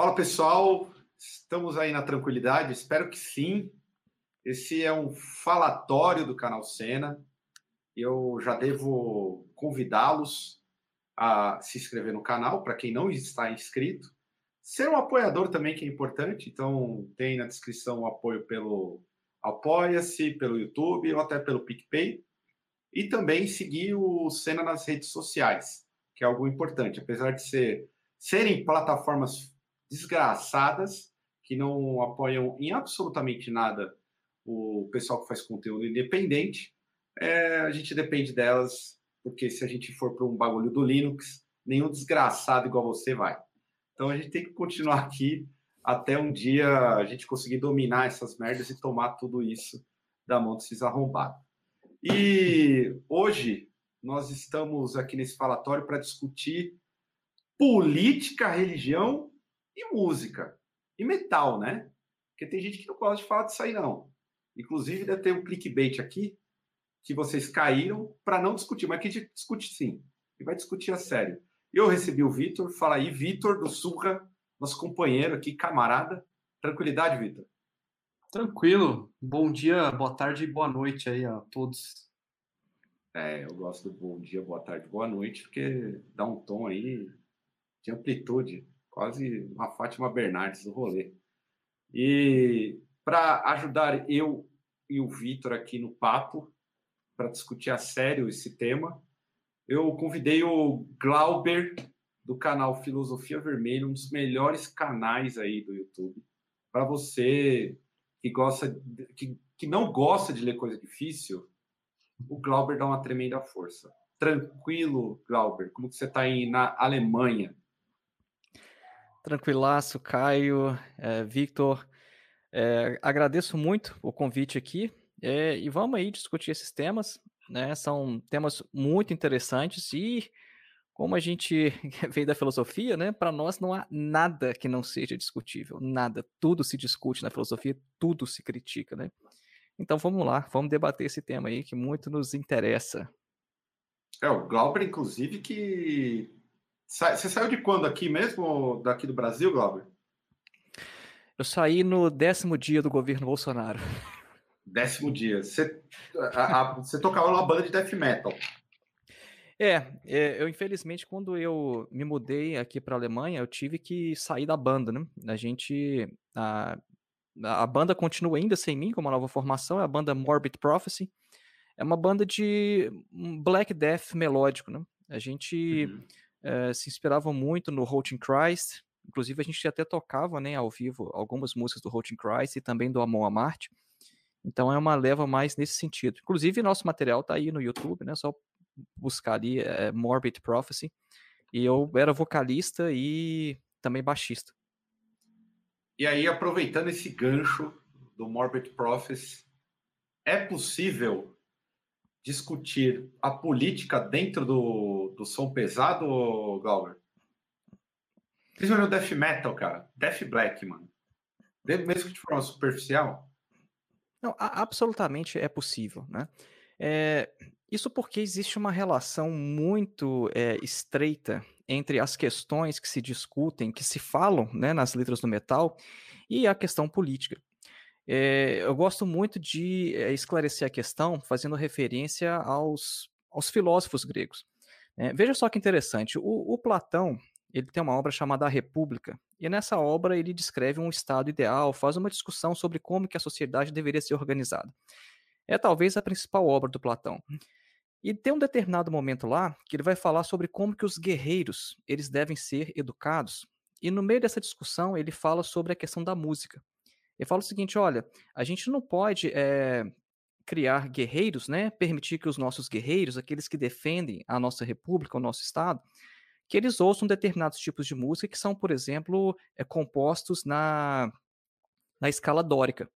Fala pessoal, estamos aí na tranquilidade? Espero que sim. Esse é um falatório do canal Cena. Eu já devo convidá-los a se inscrever no canal, para quem não está inscrito. Ser um apoiador também, que é importante, então tem na descrição o apoio pelo Apoia-se, pelo YouTube ou até pelo PicPay. E também seguir o Cena nas redes sociais, que é algo importante. Apesar de ser, serem plataformas desgraçadas, que não apoiam em absolutamente nada o pessoal que faz conteúdo independente, é, a gente depende delas, porque se a gente for para um bagulho do Linux, nenhum desgraçado igual você vai. Então a gente tem que continuar aqui até um dia a gente conseguir dominar essas merdas e tomar tudo isso da mão desses arrombados. E hoje nós estamos aqui nesse falatório para discutir política, religião e música. E metal, né? Porque tem gente que não gosta de falar disso aí, não. Inclusive, deve ter um clickbait aqui que vocês caíram para não discutir, mas que a gente discute sim. E vai discutir a sério. Eu recebi o Vitor. Fala aí, Vitor do Surra, nosso companheiro aqui, camarada. Tranquilidade, Vitor? Tranquilo. Bom dia, boa tarde e boa noite aí a todos. É, eu gosto do bom dia, boa tarde, boa noite, porque dá um tom aí de amplitude quase uma Fátima Bernardes do rolê. E para ajudar eu e o Vitor aqui no papo, para discutir a sério esse tema, eu convidei o Glauber, do canal Filosofia Vermelha, um dos melhores canais aí do YouTube, para você que gosta, que, que não gosta de ler coisa difícil, o Glauber dá uma tremenda força. Tranquilo, Glauber, como que você está aí na Alemanha? Tranquilaço, Caio, é, Victor. É, agradeço muito o convite aqui é, e vamos aí discutir esses temas. Né? São temas muito interessantes e, como a gente veio da filosofia, né? para nós não há nada que não seja discutível, nada. Tudo se discute na filosofia, tudo se critica. Né? Então vamos lá, vamos debater esse tema aí que muito nos interessa. É, o Glauber, inclusive, que você saiu de quando aqui mesmo, daqui do Brasil, Glauber? Eu saí no décimo dia do governo Bolsonaro. Décimo dia. Você, a, a, você tocava numa banda de death metal. É, é, eu infelizmente, quando eu me mudei aqui para a Alemanha, eu tive que sair da banda, né? A gente. A, a banda continua ainda sem mim, como uma nova formação, é a banda Morbid Prophecy. É uma banda de black death melódico, né? A gente. Uhum uh, se inspiravam muito no Holding Christ, inclusive a gente até tocava né, ao vivo algumas músicas do Holding Christ e também do Amon Amarte, então é uma leva mais nesse sentido. Inclusive nosso material está aí no YouTube, né, só buscar ali é, Morbid Prophecy, e eu era vocalista e também baixista. E aí, aproveitando esse gancho do Morbid Prophecy, é possível discutir a política dentro do, do som pesado, Glauber? Principalmente o death metal, cara. Death black, mano. Mesmo que de forma superficial. Não, absolutamente é possível, né? É, isso porque existe uma relação muito é, estreita entre as questões que se discutem, que se falam né, nas letras do metal, e a questão política. É, eu gosto muito de é, esclarecer a questão fazendo referência aos, aos filósofos gregos. É, veja só que interessante, o, o, Platão ele tem uma obra chamada A República, e nessa obra ele descreve um estado ideal, faz uma discussão sobre como que a sociedade deveria ser organizada. É talvez a principal obra do Platão. E tem um determinado momento lá que ele vai falar sobre como que os guerreiros eles devem ser educados. E no meio dessa discussão ele fala sobre a questão da música. Ele fala o seguinte: olha, a gente não pode é, criar guerreiros, né? Permitir que os nossos guerreiros, aqueles que defendem a nossa república, o nosso Estado, que eles ouçam determinados tipos de música que são, por exemplo, é, compostos na, na escala dórica.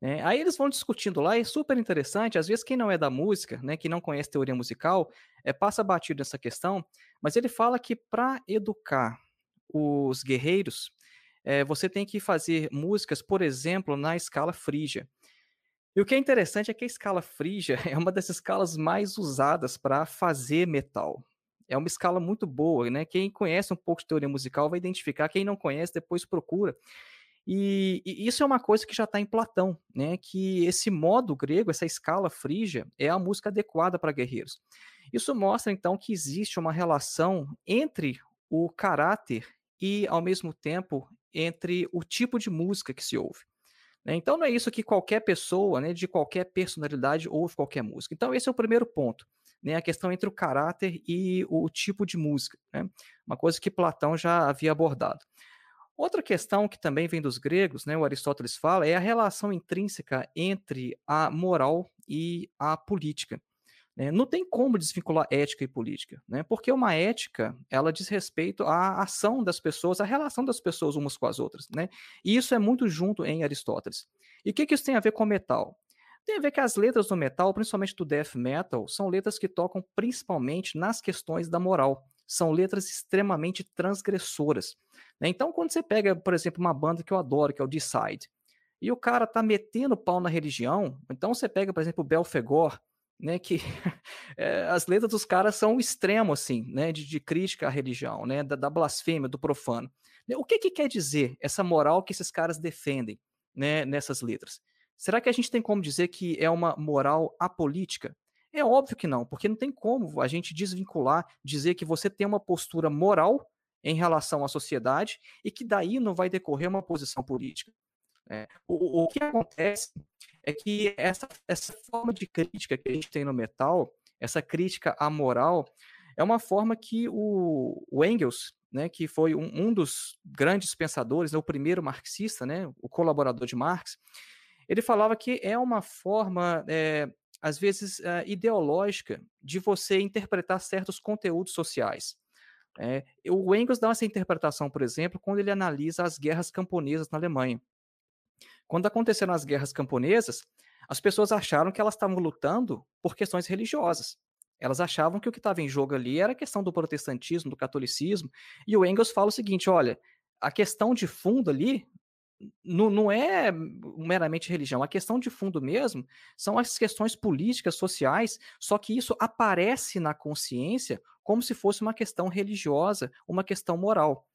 Né? Aí eles vão discutindo lá, é super interessante. Às vezes, quem não é da música, né, que não conhece teoria musical, é, passa batido nessa questão, mas ele fala que para educar os guerreiros, é, você tem que fazer músicas, por exemplo, na escala frígia. E o que é interessante é que a escala frígia é uma das escalas mais usadas para fazer metal. É uma escala muito boa, né? Quem conhece um pouco de teoria musical vai identificar, quem não conhece depois procura. E, e isso é uma coisa que já está em Platão, né? Que esse modo grego, essa escala frígia, é a música adequada para guerreiros. Isso mostra então que existe uma relação entre o caráter e, ao mesmo tempo, entre o tipo de música que se ouve. Né? Então não é isso que qualquer pessoa, né, de qualquer personalidade, ouve qualquer música. Então esse é o primeiro ponto, né, a questão entre o caráter e o tipo de música. Né? Uma coisa que Platão já havia abordado. Outra questão que também vem dos gregos, né, o Aristóteles fala, é a relação intrínseca entre a moral e a política. Né? Não tem como desvincular ética e política, né? porque uma ética ela diz respeito à ação das pessoas, à relação das pessoas umas com as outras. Né? E isso é muito junto em Aristóteles. E o que, que isso tem a ver com metal? Tem a ver que as letras do metal, principalmente do death metal, são letras que tocam principalmente nas questões da moral. São letras extremamente transgressoras. Né? Então, quando você pega, por exemplo, uma banda que eu adoro, que é o Decide, e o cara tá metendo pau na religião, então você pega, por exemplo, o Belfegor, né, que é, as letras dos caras são um extremo, assim, né, de, de crítica à religião, né, da, da, blasfêmia, do profano. Né, o que, que quer dizer essa moral que esses caras defendem, né, nessas letras? Será que a gente tem como dizer que é uma moral apolítica? É óbvio que não, porque não tem como a gente desvincular, dizer que você tem uma postura moral em relação à sociedade e que daí não vai decorrer uma posição política. É, o, o que acontece é que essa, essa forma de crítica que a gente tem no metal, essa crítica à moral, é uma forma que o, o Engels, né, que foi um, um, dos grandes pensadores, né, o primeiro marxista, né, o colaborador de Marx, ele falava que é uma forma, é, às vezes, é, ideológica de você interpretar certos conteúdos sociais. É, o Engels dá essa interpretação, por exemplo, quando ele analisa as guerras camponesas na Alemanha. Quando aconteceram as guerras camponesas, as pessoas acharam que elas estavam lutando por questões religiosas. Elas achavam que o que estava em jogo ali era a questão do protestantismo, do catolicismo. E o Engels fala o seguinte: olha, a questão de fundo ali não, é meramente religião, a questão de fundo mesmo são as questões políticas, sociais, só que isso aparece na consciência como se fosse uma questão religiosa, uma questão moral.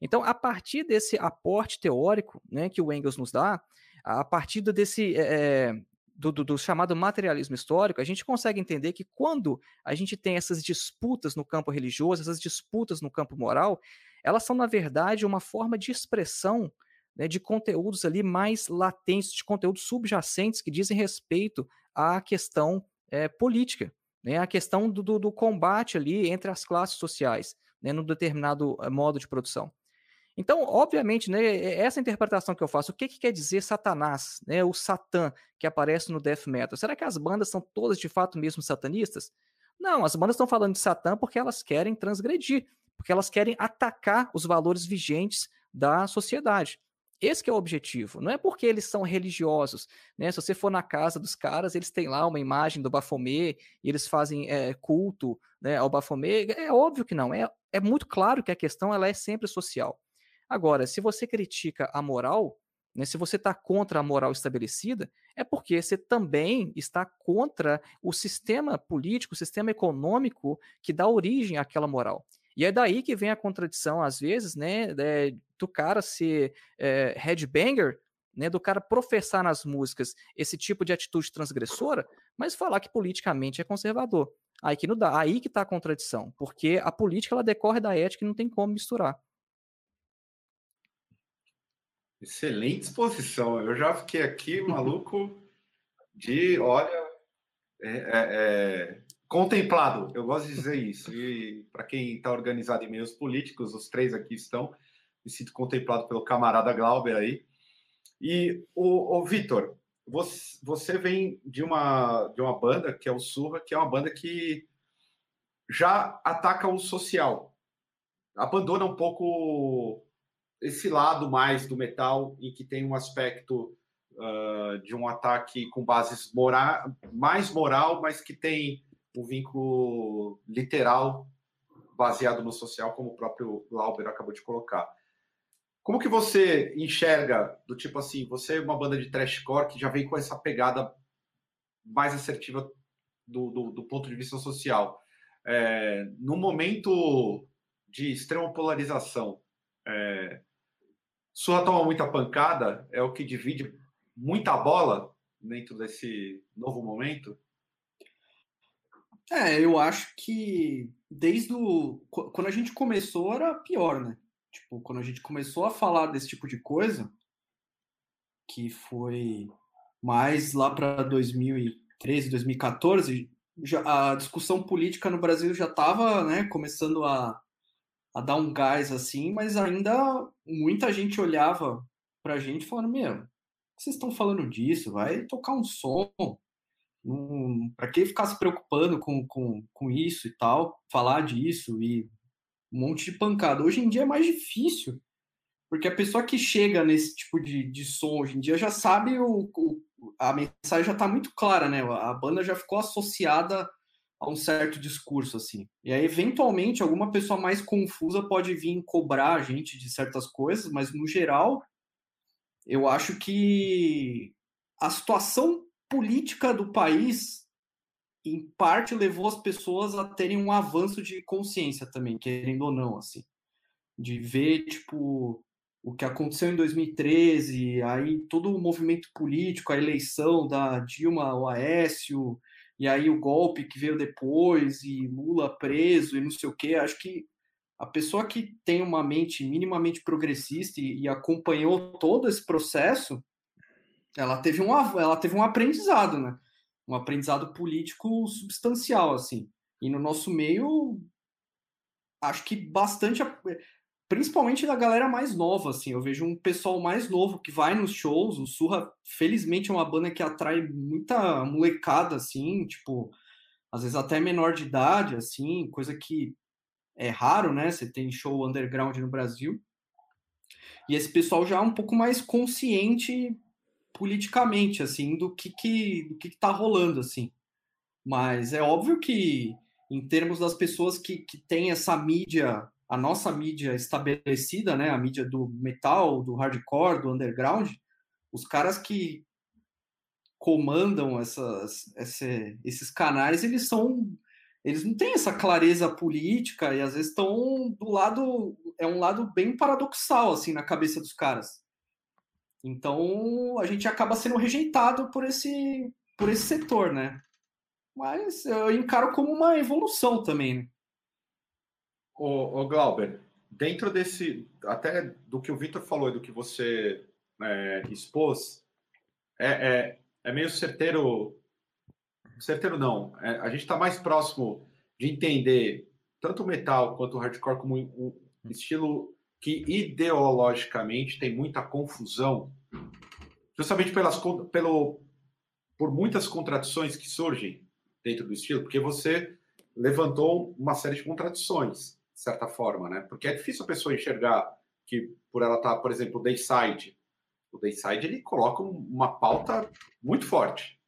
Então, a partir desse aporte teórico né, que o Engels nos dá, a partir desse é, do, do, do, chamado materialismo histórico, a gente consegue entender que quando a gente tem essas disputas no campo religioso, essas disputas no campo moral, elas são, na verdade, uma forma de expressão né, de conteúdos ali mais latentes, de conteúdos subjacentes que dizem respeito à questão é, política, né, a questão do, do, combate ali entre as classes sociais, né, num determinado modo de produção. Então, obviamente, né, essa interpretação que eu faço, o que, que quer dizer Satanás, né, o Satã que aparece no death metal? Será que as bandas são todas de fato mesmo satanistas? Não, as bandas estão falando de Satã porque elas querem transgredir, porque elas querem atacar os valores vigentes da sociedade. Esse é o objetivo. Não é porque eles são religiosos, né? Se você for na casa dos caras, eles têm lá uma imagem do Baphomet e eles fazem é, culto né, ao Baphomet. É óbvio que não. É, é muito claro que a questão ela é sempre social. Agora, se você critica a moral, né, se você está contra a moral estabelecida, é porque você também está contra o sistema político, o sistema econômico que dá origem àquela moral. E é daí que vem a contradição, às vezes, né, é, do cara ser é, headbanger, né, do cara professar nas músicas esse tipo de atitude transgressora, mas falar que politicamente é conservador. Aí que não dá, aí que está a contradição, porque a política ela decorre da ética e não tem como misturar. Excelente exposição. Eu já fiquei aqui maluco de, olha, é, é, é, contemplado. Eu gosto de dizer isso. E para quem está organizado em meios políticos, os três aqui estão. Me sinto contemplado pelo camarada Glauber aí. E o, o Vitor, você, você vem de uma de uma banda que é o Surra, que é uma banda que já ataca o social, abandona um pouco esse lado mais do metal, em que tem um aspecto uh, de um ataque com bases mora mais moral, mas que tem um vínculo literal baseado no social, como o próprio Glauber acabou de colocar. Como que você enxerga do tipo assim, você é uma banda de trashcore que já vem com essa pegada mais assertiva do, do, do ponto de vista social. é, no momento de extrema polarização, é, Surra toma muita pancada, é o que divide muita bola dentro desse novo momento? É, eu acho que desde o. Quando a gente começou era pior, né? Tipo, quando a gente começou a falar desse tipo de coisa, que foi mais lá para 2013, 2014, já, a discussão política no Brasil já estava né, começando a, a dar um gás assim, mas ainda muita gente olhava para a gente falando: Meu, vocês estão falando disso? Vai tocar um som. Um, para que ficar se preocupando com, com, com isso e tal, falar disso e um monte de pancada. Hoje em dia é mais difícil, porque a pessoa que chega nesse tipo de, de som hoje em dia já sabe o, o a mensagem já está muito clara, né? A banda já ficou associada a um certo discurso, assim. E aí, eventualmente, alguma pessoa mais confusa pode vir cobrar a gente de certas coisas, mas no geral, eu acho que a situação política do país, em parte, levou as pessoas a terem um avanço de consciência também, querendo ou não, assim. De ver, tipo, o que aconteceu em 2013, aí todo o movimento político, a eleição da Dilma ao Aécio, e aí o golpe que veio depois, e Lula preso, e não sei o quê. Acho que a pessoa que tem uma mente minimamente progressista e, e acompanhou todo esse processo, ela teve um, ela teve um aprendizado, né? Um aprendizado político substancial, assim. E no nosso meio, acho que bastante, principalmente da galera mais nova, assim. Eu vejo um pessoal mais novo que vai nos shows. O Surra, felizmente, é uma banda que atrai muita molecada, assim, tipo, às vezes até menor de idade, assim, coisa que é raro, né? Você tem show underground no Brasil. E esse pessoal já é um pouco mais consciente politicamente, assim, do que que, do que, que tá rolando, assim. Mas é óbvio que, em termos das pessoas que, que têm essa mídia, a nossa mídia estabelecida, né, a mídia do metal, do hardcore, do underground, os caras que comandam essas, esse, esses canais, eles são eles não têm essa clareza política e às vezes estão do lado é um lado bem paradoxal assim na cabeça dos caras. Então a gente acaba sendo rejeitado por esse por esse setor, né? Mas eu encaro como uma evolução também. Né? Ô, ô Glauber, dentro desse até do que o Vitor falou e do que você é, expôs, é, é, é meio certeiro certeiro não. É, a gente está mais próximo de entender tanto o metal quanto o hardcore como um estilo que ideologicamente tem muita confusão, justamente pelas, pelo, por muitas contradições que surgem dentro do estilo, porque você levantou uma série de contradições, de certa forma, né? Porque é difícil a pessoa enxergar que, por ela estar, tá, por exemplo, Dayside, o Dayside ele coloca uma pauta muito forte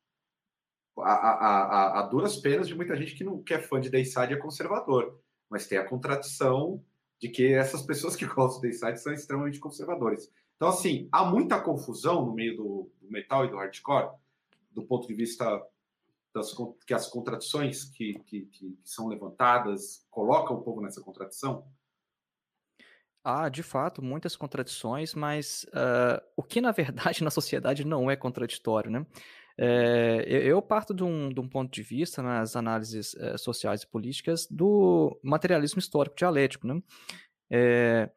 a, a, a, duras penas de muita gente que não quer é fã de Dayside é conservador, mas tem a contradição de que essas pessoas que gostam de Dayside são extremamente conservadores. Então, assim, há muita confusão no meio do, do metal e do hardcore, do ponto de vista das que as contradições que, que, que, são levantadas colocam o povo nessa contradição? Ah, de fato, muitas contradições, mas uh, o que na verdade na sociedade não é contraditório, né? É, eu parto de um, de um, ponto de vista nas análises é, sociais e políticas do materialismo histórico dialético, né? É,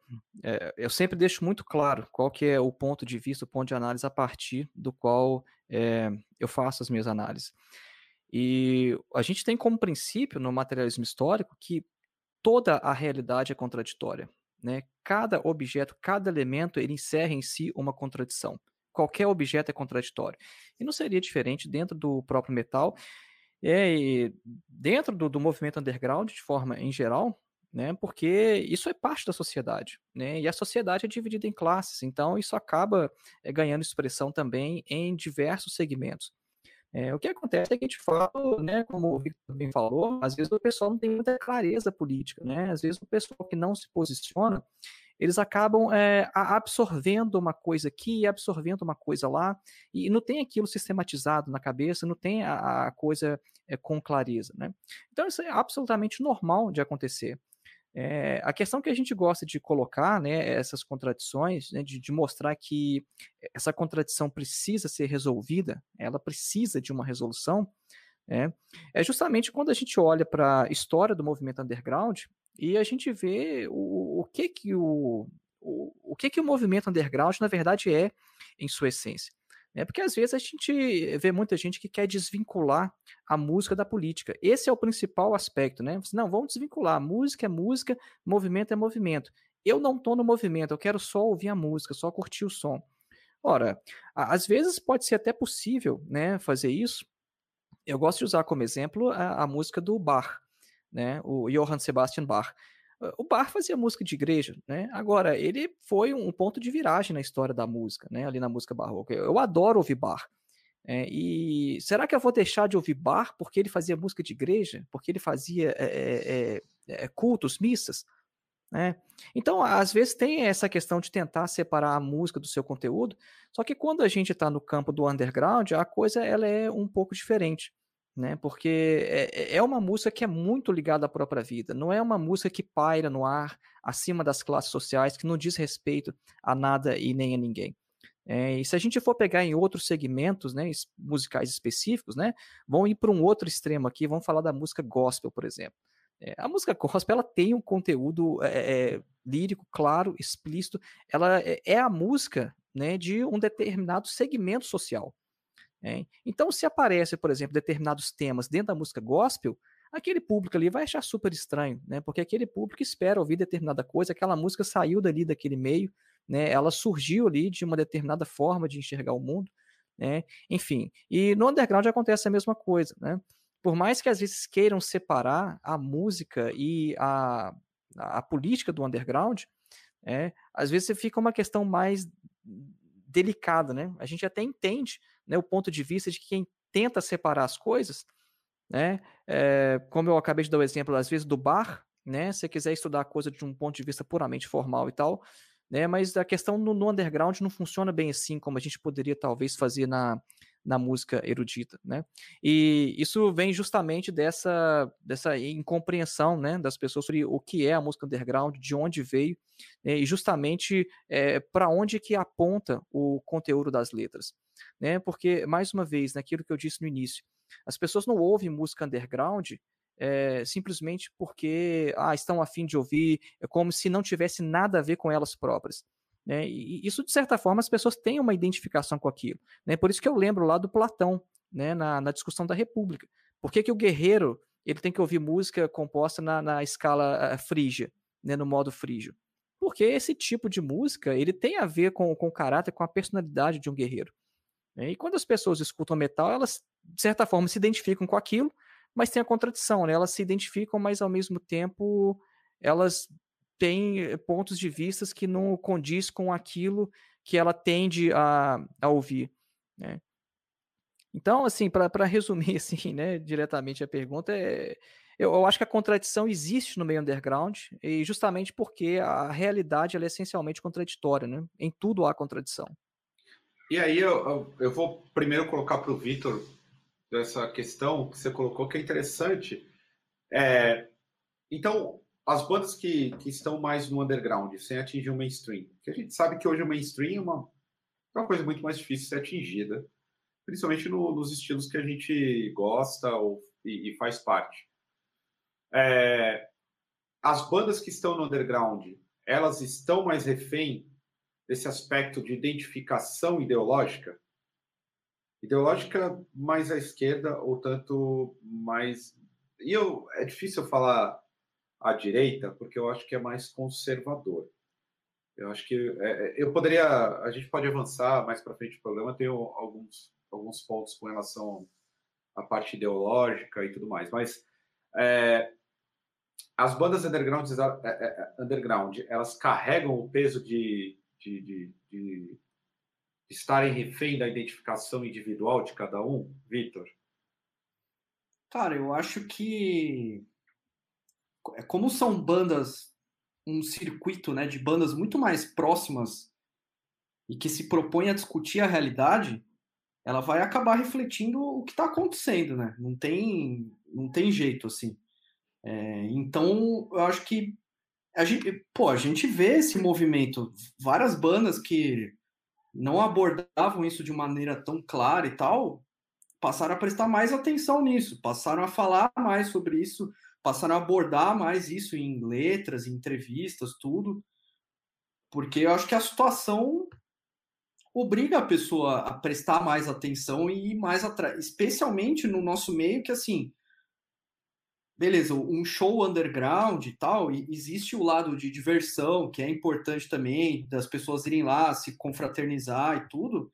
eu sempre deixo muito claro qual que é o ponto de vista, o ponto de análise a partir do qual eu faço as minhas análises. E a gente tem como princípio no materialismo histórico que toda a realidade é contraditória. Né? Cada objeto, cada elemento, ele encerra em si uma contradição qualquer objeto é contraditório. E não seria diferente dentro do próprio metal, é, dentro do, do movimento underground, de forma em geral, né, porque isso é parte da sociedade, né, e a sociedade é dividida em classes, então isso acaba é, ganhando expressão também em diversos segmentos. É, o que acontece é que, de fato, né, como o Victor também falou, às vezes o pessoal não tem muita clareza política, né, às vezes o pessoal que não se posiciona, eles acabam é, absorvendo uma coisa aqui, absorvendo uma coisa lá, e não tem aquilo sistematizado na cabeça, não tem a, a coisa é, com clareza. Né? Então, isso é absolutamente normal de acontecer. É, a questão que a gente gosta de colocar, né, essas contradições, né, de, de, mostrar que essa contradição precisa ser resolvida, ela precisa de uma resolução, é, é justamente quando a gente olha para a história do movimento underground e a gente vê o, o que que o, o, o que que o movimento underground na verdade é em sua essência. É porque às vezes a gente vê muita gente que quer desvincular a música da política. Esse é o principal aspecto, né? Não, vamos desvincular. Música é música, movimento é movimento. Eu não estou no movimento, eu quero só ouvir a música, só curtir o som. Ora, às vezes pode ser até possível, né, fazer isso. Eu gosto de usar como exemplo a, a música do Bach, né, o Johann Sebastian Bach. O Bach fazia música de igreja, né? Agora, ele foi um ponto de viragem na história da música, né? Ali na música barroca. Eu adoro ouvir Bach. É, e será que eu vou deixar de ouvir Bach porque ele fazia música de igreja? Porque ele fazia é, é, cultos, missas? Né? Então, às vezes tem essa questão de tentar separar a música do seu conteúdo, só que quando a gente está no campo do underground, a coisa ela é um pouco diferente né? Porque é, é uma música que é muito ligada à própria vida. Não é uma música que paira no ar, acima das classes sociais, que não diz respeito a nada e nem a ninguém. É, e se a gente for pegar em outros segmentos né, musicais específicos, né, vão ir para um outro extremo aqui, vamos falar da música gospel, por exemplo. É, a música gospel ela tem um conteúdo é, lírico, claro, explícito. Ela é, é a música né, de um determinado segmento social. Hein? Então, se aparece, por exemplo, determinados temas dentro da música gospel, aquele público ali vai achar super estranho, né? Porque aquele público espera ouvir determinada coisa, aquela música saiu dali daquele meio, né? Ela surgiu ali de uma determinada forma de enxergar o mundo, né? Enfim, e no underground acontece a mesma coisa, né? Por mais que às vezes queiram separar a música e a, a política do underground, é, às vezes fica uma questão mais delicada, né? A gente até entende né, o ponto de vista de quem tenta separar as coisas, né? É, como eu acabei de dar o exemplo, às vezes, do bar, né? Se você quiser estudar a coisa de um ponto de vista puramente formal e tal, né? Mas a questão no, no underground não funciona bem assim como a gente poderia talvez fazer na, na música erudita, né? E isso vem justamente dessa, dessa incompreensão, né, das pessoas sobre o que é a música underground, de onde veio, né, e justamente é, para onde que aponta o conteúdo das letras, né? Porque mais uma vez, naquilo que eu disse no início, as pessoas não ouvem música underground é, simplesmente porque ah, estão afim de ouvir, é como se não tivesse nada a ver com elas próprias. Né? E isso, de certa forma, as pessoas têm uma identificação com aquilo. Né? Por isso que eu lembro lá do Platão, né? na, na discussão da República. Por que, que o guerreiro ele tem que ouvir música composta na, na escala uh, frígia, né? no modo frígio? Porque esse tipo de música ele tem a ver com, com o caráter, com a personalidade de um guerreiro. Né? E quando as pessoas escutam metal, elas, de certa forma, se identificam com aquilo, mas tem a contradição, né? Elas se identificam, mas ao mesmo tempo elas tem eh, pontos de vistas que não condiz com aquilo que ela tende a, a ouvir, né? Então, assim, para resumir assim, né, diretamente a pergunta, é, eu, eu, acho que a contradição existe no meio underground, e justamente porque a realidade é essencialmente contraditória, né? Em tudo há contradição. E aí eu, eu vou primeiro colocar para o Vitor essa questão que você colocou, que é interessante. É, então, as bandas que, que estão mais no underground, sem atingir o mainstream, que a gente sabe que hoje o mainstream é uma, é uma coisa muito mais difícil de ser atingida, principalmente no, nos estilos que a gente gosta ou, e, e faz parte. É, as bandas que estão no underground, elas estão mais refém desse aspecto de identificação ideológica? Ideológica mais à esquerda ou tanto mais. E eu, é difícil falar à direita, porque eu acho que é mais conservador. Eu acho que é, é eu poderia, a gente pode avançar mais para frente do programa, tenho alguns, alguns pontos com relação à parte ideológica e tudo mais, mas é, as bandas underground, é, é, underground, elas carregam o peso de, de, de, de estarem refém da identificação individual de cada um, Vitor? Cara, eu acho que é, como são bandas um circuito né, de bandas muito mais próximas e que se propõe a discutir a realidade, ela vai acabar refletindo o que está acontecendo, né? Não tem, não tem jeito assim. É, então, eu acho que a gente, pô, a gente vê esse movimento, várias bandas que não abordavam isso de maneira tão clara e tal, passaram a prestar mais atenção nisso, passaram a falar mais sobre isso, passaram a abordar mais isso em letras, em entrevistas, tudo, porque eu acho que a situação obriga a pessoa a prestar mais atenção e ir mais atrás, especialmente no nosso meio que assim, beleza, um show underground e tal, e existe o lado de diversão, que é importante também, das pessoas irem lá, se confraternizar e tudo,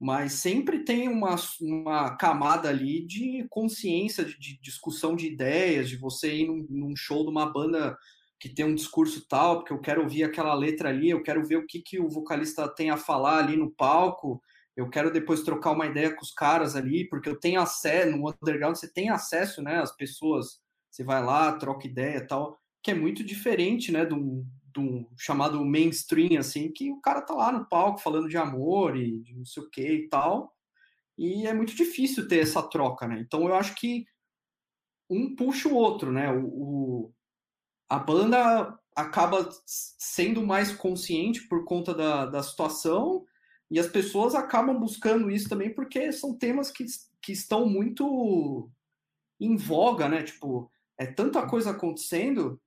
mas sempre tem uma, uma camada ali de consciência, de, de discussão de ideias, de você ir num, num, show de uma banda que tem um discurso tal, porque eu quero ouvir aquela letra ali, eu quero ver o que, que o vocalista tem a falar ali no palco, eu quero depois trocar uma ideia com os caras ali, porque eu tenho acesso, no underground você tem acesso, né, às pessoas você vai lá, troca ideia tal, que é muito diferente, né, de um, de um chamado mainstream, assim, que o cara tá lá no palco falando de amor e de não sei o que e tal, e é muito difícil ter essa troca, né? Então eu acho que um puxa o outro, né? O, o a banda acaba sendo mais consciente por conta da, da situação e as pessoas acabam buscando isso também porque são temas que, que estão muito em voga, né? Tipo, é tanta coisa acontecendo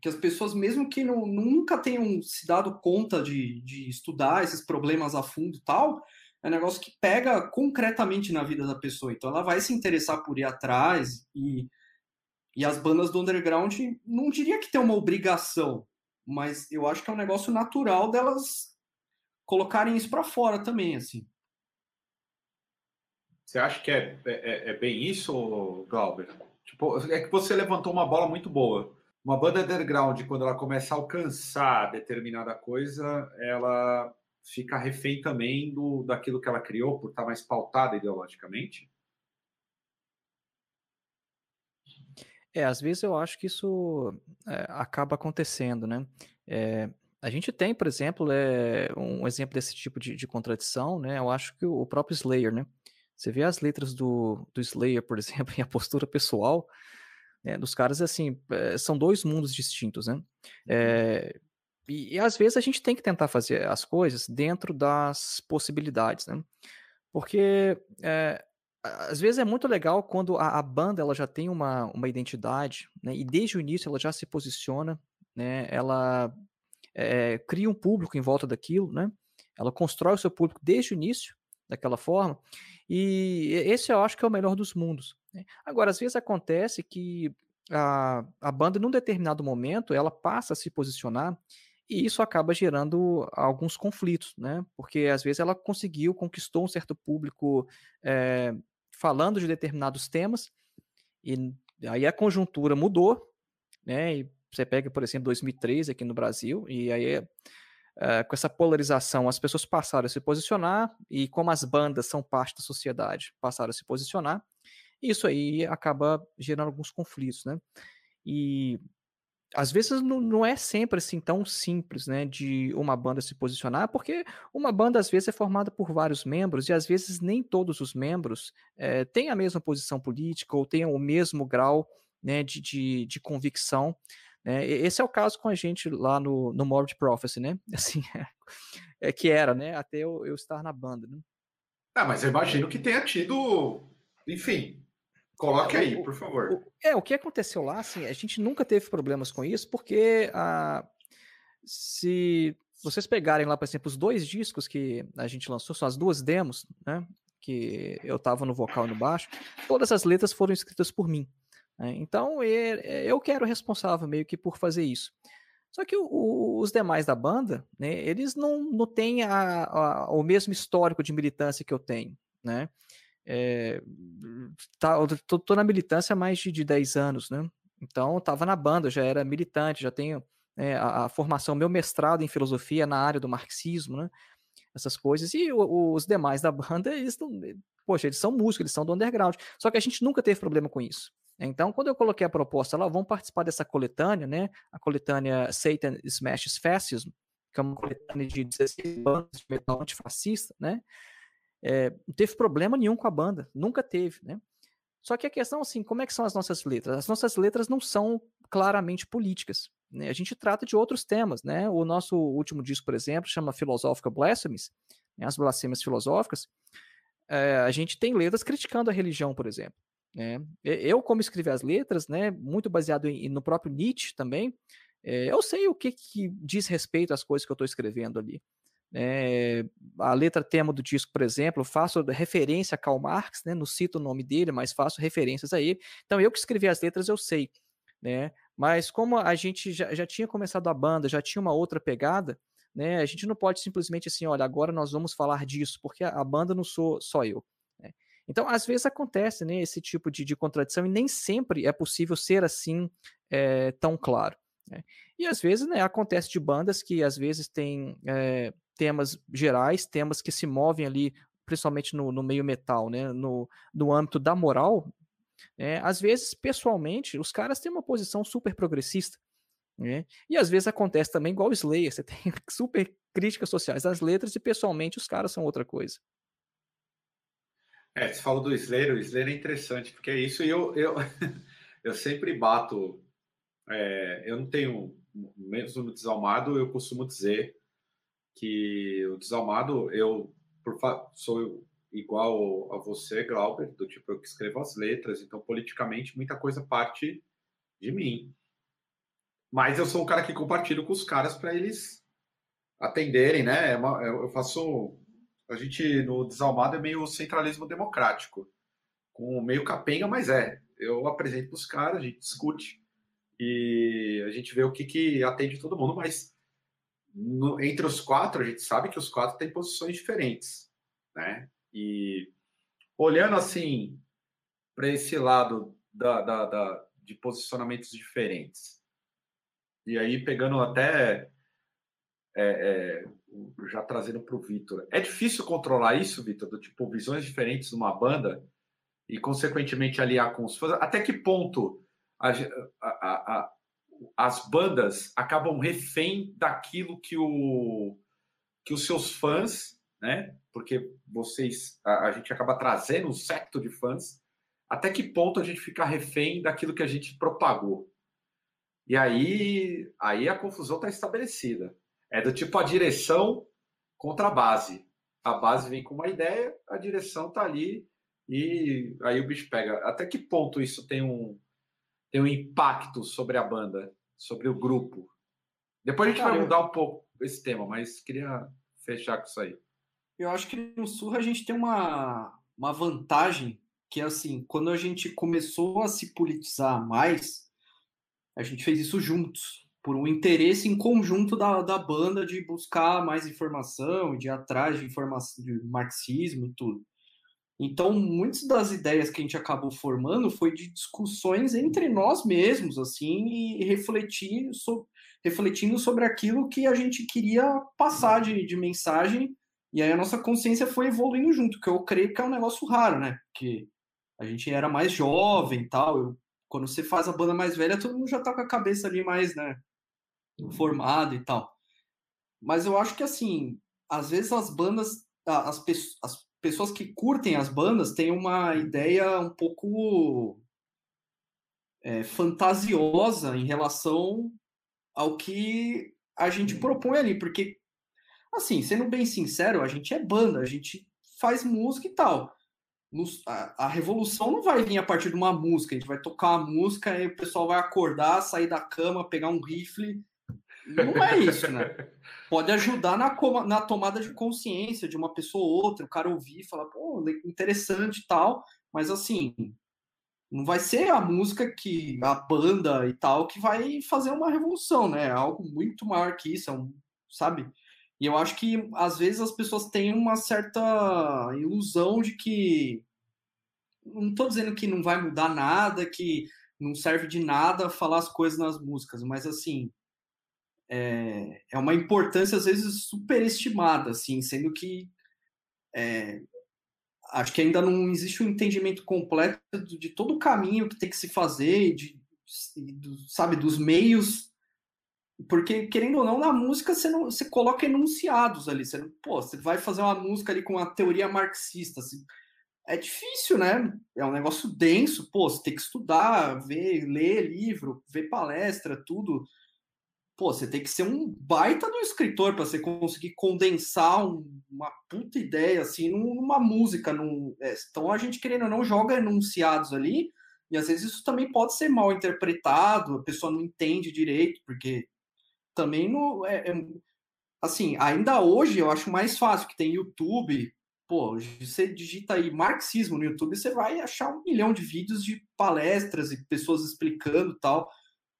que as pessoas, mesmo que não, nunca tenham se dado conta de, de estudar esses problemas a fundo e tal, é um negócio que pega concretamente na vida da pessoa. Então ela vai se interessar por ir atrás e, e as bandas do underground, não diria que tem uma obrigação, mas eu acho que é um negócio natural delas colocarem isso para fora também, assim. Você acha que é, é, é bem isso, Glauber? Tipo, é que você levantou uma bola muito boa. Uma banda underground, quando ela começa a alcançar determinada coisa, ela fica refém também do, daquilo que ela criou, por estar mais pautada ideologicamente? É, às vezes eu acho que isso é, acaba acontecendo, né? É, a gente tem, por exemplo, é, um exemplo desse tipo de, de, contradição, né? Eu acho que o próprio Slayer, né? Você vê as letras do, do Slayer, por exemplo, e a postura pessoal né, dos caras, assim, é, são dois mundos distintos, né? É, e, e, às vezes a gente tem que tentar fazer as coisas dentro das possibilidades, né? Porque é, às vezes é muito legal quando a, a, banda ela já tem uma, uma identidade, né? E desde o início ela já se posiciona, né? Ela é, cria um público em volta daquilo, né? Ela constrói o seu público desde o início daquela forma. E esse eu acho que é o melhor dos mundos. Né? Agora, às vezes acontece que a, a banda, num determinado momento, ela passa a se posicionar e isso acaba gerando alguns conflitos, né? Porque às vezes ela conseguiu, conquistou um certo público é, falando de determinados temas e aí a conjuntura mudou, né? E você pega, por exemplo, 2003 aqui no Brasil e aí uh, com essa polarização, as pessoas passaram a se posicionar, e como as bandas são parte da sociedade, passaram a se posicionar, isso aí acaba gerando alguns conflitos, né? E às vezes não, não, é sempre assim tão simples, né, de uma banda se posicionar, porque uma banda às vezes é formada por vários membros e às vezes nem todos os membros é, têm a mesma posição política ou têm o mesmo grau né, de, de, de convicção né? Esse é o caso com a gente lá no, no Morbid Prophecy, né? Assim, é, é que era, né? Até eu, eu estar na banda, né? Ah, mas eu imagino que tenha tido, enfim, coloque aí, por favor. O, é, o que aconteceu lá, assim, a gente nunca teve problemas com isso, porque a, ah, se vocês pegarem lá, por exemplo, os dois discos que a gente lançou, são as duas demos, né? Que eu tava no vocal e no baixo, todas as letras foram escritas por mim. Né? Então, eu quero responsável meio que por fazer isso. Só que o, os demais da banda, né, eles não, não têm a, a, o mesmo histórico de militância que eu tenho, né? É, tá, tô, tô, na militância há mais de, de 10 anos, né? Então, estava na banda, já era militante, já tenho é, a, a, formação, meu mestrado em filosofia na área do marxismo, né? Essas coisas. E o, os demais da banda, eles poxa, eles são músicos, eles são do underground. Só que a gente nunca teve problema com isso. Então, quando eu coloquei a proposta lá, vamos participar dessa coletânea, né? A coletânea Satan Smashes Fascism, que é uma coletânea de 16 bandas de metal antifascista, né? É, não teve problema nenhum com a banda, nunca teve, né? Só que a questão, assim, como é que são as nossas letras? As nossas letras não são claramente políticas. Né? A gente trata de outros temas, né? O nosso último disco, por exemplo, chama Philosophical Blasphemies, né? as blasfêmias filosóficas. É, a gente tem letras criticando a religião, por exemplo. Né? Eu, como escrevi as letras, né, muito baseado em, no próprio Nietzsche também, é, eu sei o que, que diz respeito às coisas que eu estou escrevendo ali. É, a letra tema do disco, por exemplo, faço referência a Karl Marx, né, não cito o nome dele, mas faço referências a ele. Então, eu que escrevi as letras, eu sei. Né? Mas como a gente já, já tinha começado a banda, já tinha uma outra pegada, né, a gente não pode simplesmente assim, olha, agora nós vamos falar disso, porque a, a banda não sou só eu. Então, às vezes acontece né, esse tipo de, de contradição e nem sempre é possível ser assim é, tão claro. Né? E às vezes né, acontece de bandas que às vezes têm é, temas gerais, temas que se movem ali, principalmente no, no meio metal, né, no, no âmbito da moral. Né? Às vezes, pessoalmente, os caras têm uma posição super progressista. Né? E às vezes acontece também igual o Slayer, você tem super críticas sociais das letras e pessoalmente os caras são outra coisa. É, você falou do Slayer, o Slayer é interessante, porque é isso, e eu, eu, eu sempre bato, é, eu não tenho, mesmo no Desalmado, eu costumo dizer que o Desalmado, eu por, sou igual a você, Glauber, do tipo, eu que escrevo as letras, então politicamente muita coisa parte de mim. Mas eu sou um cara que compartilho com os caras para eles atenderem, né? É eu faço a gente no Desalmado é meio centralismo democrático, com meio capenga, mas é. Eu apresento para os caras, a gente discute e a gente vê o que, que atende todo mundo, mas no, entre os quatro, a gente sabe que os quatro têm posições diferentes, né? E olhando assim para esse lado da, da, da, de posicionamentos diferentes, e aí pegando até é, é, já trazendo para o Vitor. É difícil controlar isso, Vitor, do tipo visões diferentes numa banda e, consequentemente, aliar com os fãs. Até que ponto a, a, a, as bandas acabam refém daquilo que, o, que os seus fãs, né? Porque vocês, a, gente acaba trazendo um secto de fãs. Até que ponto a gente fica refém daquilo que a gente propagou? E aí, aí a confusão está estabelecida. É do tipo a direção contra a base. A base vem com uma ideia, a direção está ali e aí o bicho pega. Até que ponto isso tem um, tem um impacto sobre a banda, sobre o grupo? Depois a gente Cara, vai mudar um pouco esse tema, mas queria fechar com isso aí. Eu acho que no Sul a gente tem uma, uma vantagem que é assim, quando a gente começou a se politizar mais, a gente fez isso juntos por um interesse em conjunto da, da banda de buscar mais informação, de ir atrás de informação de marxismo e tudo. Então, muitas das ideias que a gente acabou formando foi de discussões entre nós mesmos, assim, e refletir refletindo sobre aquilo que a gente queria passar de, de mensagem, e aí a nossa consciência foi evoluindo junto, que eu creio que é um negócio raro, né? Porque a gente era mais jovem tal, eu, quando você faz a banda mais velha, todo mundo já tá com a cabeça ali mais, né? Formado e tal. Mas eu acho que, assim, às vezes as bandas, as, as pessoas que curtem as bandas têm uma ideia um pouco é, fantasiosa em relação ao que a gente propõe ali, porque, assim, sendo bem sincero, a gente é banda, a gente faz música e tal. A, a revolução não vai vir a partir de uma música, a gente vai tocar a música e o pessoal vai acordar, sair da cama, pegar um rifle não é isso, né? Pode ajudar na, na tomada de consciência de uma pessoa ou outra, o cara ouvir e falar, pô, interessante e tal, mas assim, não vai ser a música que a banda e tal que vai fazer uma revolução, né? É algo muito maior que isso, é um, sabe? E eu acho que às vezes as pessoas têm uma certa ilusão de que não estou dizendo que não vai mudar nada, que não serve de nada falar as coisas nas músicas, mas assim, é, é uma importância às vezes superestimada, assim, sendo que é, acho que ainda não existe um entendimento completo de todo o caminho que tem que se fazer, de, de sabe, dos meios. Porque, querendo ou não, na música você, não, você coloca enunciados ali. Você, pô, você vai fazer uma música ali com uma teoria marxista. Assim, é difícil, né? É um negócio denso. Pô, você tem que estudar, ver, ler livro, ver palestra, tudo pô, você tem que ser um baita do escritor para você conseguir condensar um, uma puta ideia assim numa música. Num, é, então a gente querendo ou não joga enunciados ali e às vezes isso também pode ser mal interpretado, a pessoa não entende direito, porque também não é, é assim, ainda hoje eu acho mais fácil que tem YouTube. Pô, você digita aí marxismo no YouTube, você vai achar um milhão de vídeos de palestras e pessoas explicando tal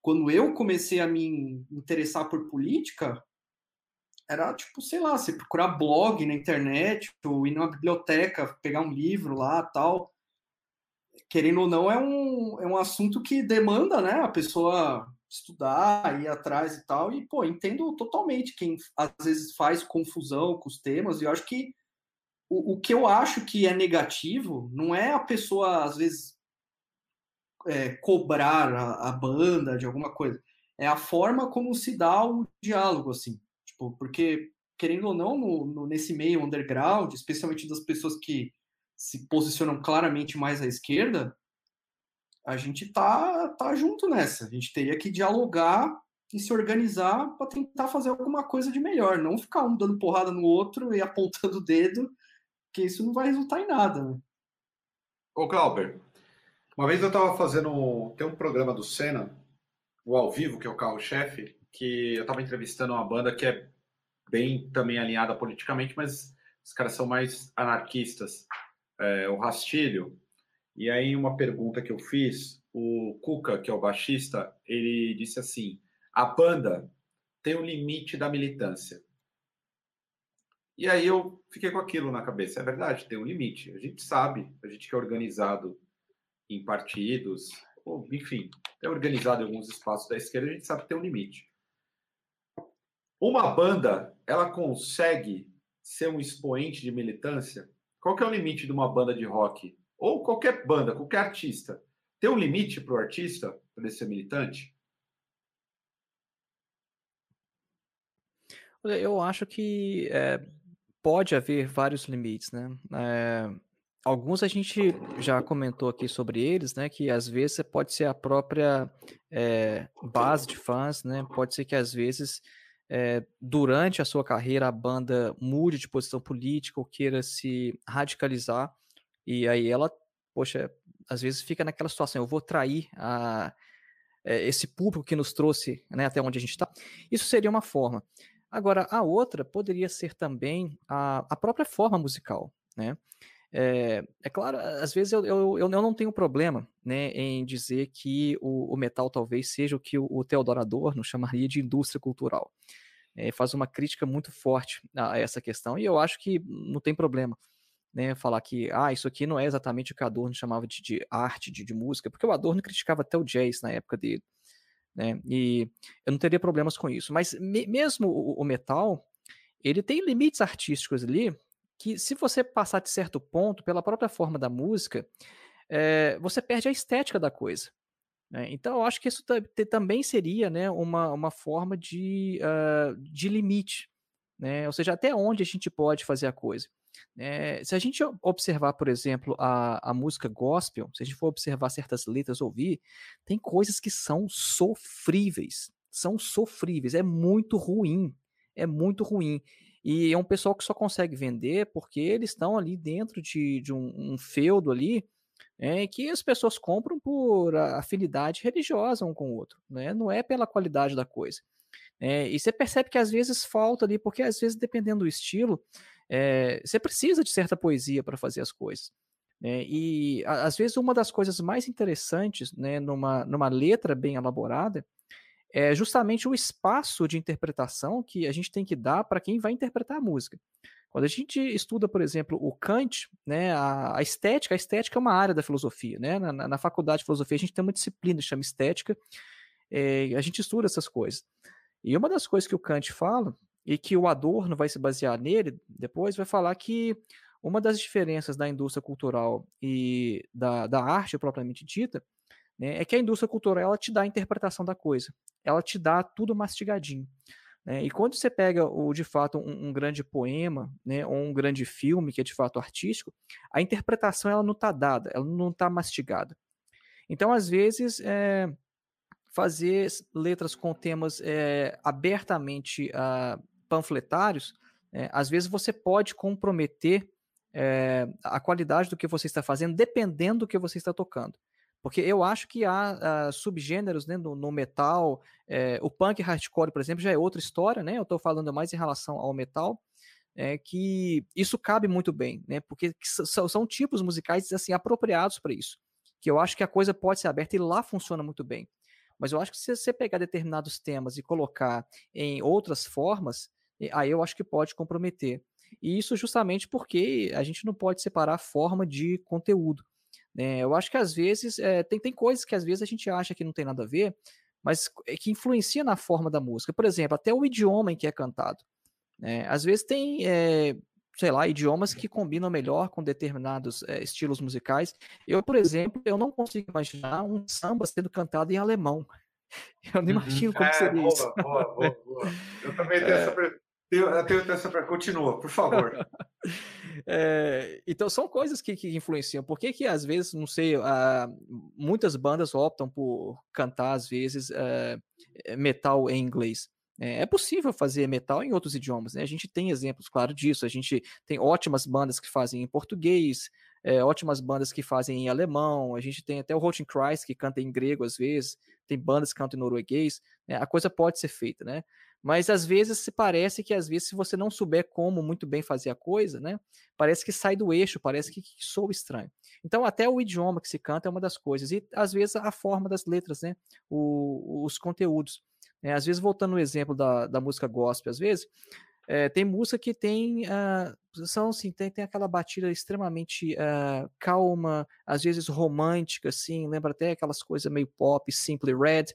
quando eu comecei a me interessar por política, era tipo, sei lá, você procurar blog na internet, ou ir numa biblioteca, pegar um livro lá tal. Querendo ou não, é um, é um assunto que demanda, né, a pessoa estudar, ir atrás e tal. E, pô, entendo totalmente quem às vezes faz confusão com os temas, e eu acho que o, o que eu acho que é negativo não é a pessoa, às vezes, é, cobrar a, a, banda de alguma coisa. É a forma como se dá o diálogo, assim. Tipo, porque, querendo ou não, no, no, nesse meio underground, especialmente das pessoas que se posicionam claramente mais à esquerda, a gente tá, tá junto nessa. A gente teria que dialogar e se organizar para tentar fazer alguma coisa de melhor, não ficar um dando porrada no outro e apontando o dedo, que isso não vai resultar em nada. Né? Ô, Clauber, uma vez eu estava fazendo. Tem um programa do Senna, o Ao Vivo, que é o carro-chefe, que eu estava entrevistando uma banda que é bem também alinhada politicamente, mas os caras são mais anarquistas, é, o Rastilho. E aí, uma pergunta que eu fiz, o Cuca, que é o baixista, ele disse assim: a banda tem um limite da militância. E aí eu fiquei com aquilo na cabeça. É verdade, tem um limite. A gente sabe, a gente que é organizado em partidos, ou, enfim, é organizado em alguns espaços da esquerda, a gente sabe que tem um limite. Uma banda, ela consegue ser um expoente de militância? Qual que é o limite de uma banda de rock? Ou qualquer banda, qualquer artista? Tem um limite para o artista para ele ser militante? Eu acho que é, pode haver vários limites, né? É, Alguns a gente já comentou aqui sobre eles, né? Que às vezes pode ser a própria é, base de fãs, né? Pode ser que às vezes é, durante a sua carreira a banda mude de posição política ou queira se radicalizar e aí ela, poxa, às vezes fica naquela situação, eu vou trair a, é, esse público que nos trouxe né, até onde a gente está. Isso seria uma forma. Agora, a outra poderia ser também a, a própria forma musical, né? É, é claro, às vezes eu, eu, eu não tenho problema né, em dizer que o, o metal talvez seja o que o, o Theodor Adorno chamaria de indústria cultural. É, faz uma crítica muito forte a, a essa questão, e eu acho que não tem problema. Né, falar que ah, isso aqui não é exatamente o que Adorno chamava de, de arte, de, de, música, porque o Adorno criticava até o jazz na época dele. Né, e eu não teria problemas com isso. Mas me, mesmo o, o, metal, ele tem limites artísticos ali que se você passar de certo ponto, pela própria forma da música, é, você perde a estética da coisa. Né? Então, eu acho que isso também seria né, uma, uma forma de, uh, de limite. Né? Ou seja, até onde a gente pode fazer a coisa. É, se a gente observar, por exemplo, a, a música gospel, se a gente for observar certas letras, ouvir, tem coisas que são sofríveis. São sofríveis, é muito ruim. É muito ruim. E é um pessoal que só consegue vender porque eles estão ali dentro de, de um, um feudo ali, é, que as pessoas compram por afinidade religiosa um com o outro, né? não é pela qualidade da coisa. É, e você percebe que às vezes falta ali, porque às vezes, dependendo do estilo, é, você precisa de certa poesia para fazer as coisas. Né? E às vezes uma das coisas mais interessantes né, numa, numa letra bem elaborada é justamente o espaço de interpretação que a gente tem que dar para quem vai interpretar a música. Quando a gente estuda, por exemplo, o Kant, né, a, a estética, a estética é uma área da filosofia. Né? Na, na, faculdade de filosofia a gente tem uma disciplina que chama estética, é, a gente estuda essas coisas. E uma das coisas que o Kant fala, e que o Adorno vai se basear nele depois, vai falar que uma das diferenças da indústria cultural e da, da arte propriamente dita né, é que a indústria cultural ela te dá a interpretação da coisa, ela te dá tudo mastigadinho. Né? E quando você pega o, de fato um, um, grande poema, né, ou um grande filme que é de fato artístico, a interpretação ela não está dada, ela não está mastigada. Então, às vezes, é, fazer letras com temas é, abertamente uh, panfletários, é, às vezes você pode comprometer é, a qualidade do que você está fazendo, dependendo do que você está tocando. Porque eu acho que há uh, subgêneros né, no, no metal, é, o punk hardcore, por exemplo, já é outra história, né? Eu estou falando mais em relação ao metal, é, que isso cabe muito bem, né? Porque são, são tipos musicais assim apropriados para isso. Que eu acho que a coisa pode ser aberta e lá funciona muito bem. Mas eu acho que se você pegar determinados temas e colocar em outras formas, aí eu acho que pode comprometer. E isso justamente porque a gente não pode separar forma de conteúdo. Né? Eu acho que às vezes é, tem, tem coisas que às vezes a gente acha que não tem nada a ver, mas é que influencia na forma da música. Por exemplo, até o idioma em que é cantado. Né? Às vezes tem, é, sei lá, idiomas que combinam melhor com determinados é, estilos musicais. Eu, por exemplo, eu não consigo imaginar um samba sendo cantado em alemão. Eu não uhum. imagino como é, seria boa, isso. Boa, boa, boa. Eu também tenho essa eu tenho essa para continua, por favor. é, então são coisas que, que influenciam. Por que, que às vezes, não sei, uh, muitas bandas optam por cantar às vezes uh, metal em inglês? É, é possível fazer metal em outros idiomas, né? A gente tem exemplos, claro, disso. A gente tem ótimas bandas que fazem em português, é, ótimas bandas que fazem em alemão. A gente tem até o Rotten Christ que canta em grego às vezes. Tem bandas que cantam em norueguês. Né? A coisa pode ser feita, né? Mas às vezes se parece que às vezes se você não souber como muito bem fazer a coisa, né, parece que sai do eixo, parece que, que soa estranho. Então até o idioma que se canta é uma das coisas e às vezes a forma das letras, né, o, os conteúdos. Né? Às vezes voltando no exemplo da, da música gospel, às vezes é, tem música que tem uh, são assim, tem, tem aquela batida extremamente uh, calma, às vezes romântica, assim, lembra até aquelas coisas meio pop, Simply Red,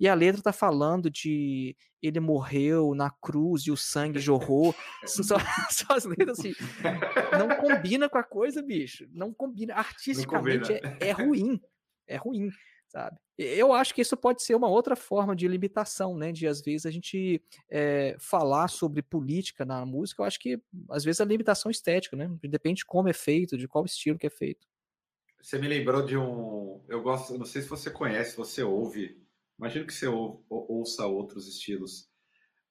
e a letra tá falando de ele morreu na cruz e o sangue jorrou, só, só as letras assim, não combina com a coisa, bicho, não combina, artisticamente não combina. É, é ruim, é ruim sabe? Eu acho que isso pode ser uma outra forma de limitação, né? De às vezes a gente é, falar sobre política na música. Eu acho que às vezes a limitação estética, né? Depende de como é feito, de qual estilo que é feito. Você me lembrou de um. Eu gosto, não sei se você conhece, você ouve. Imagino que você ou, ouça outros estilos,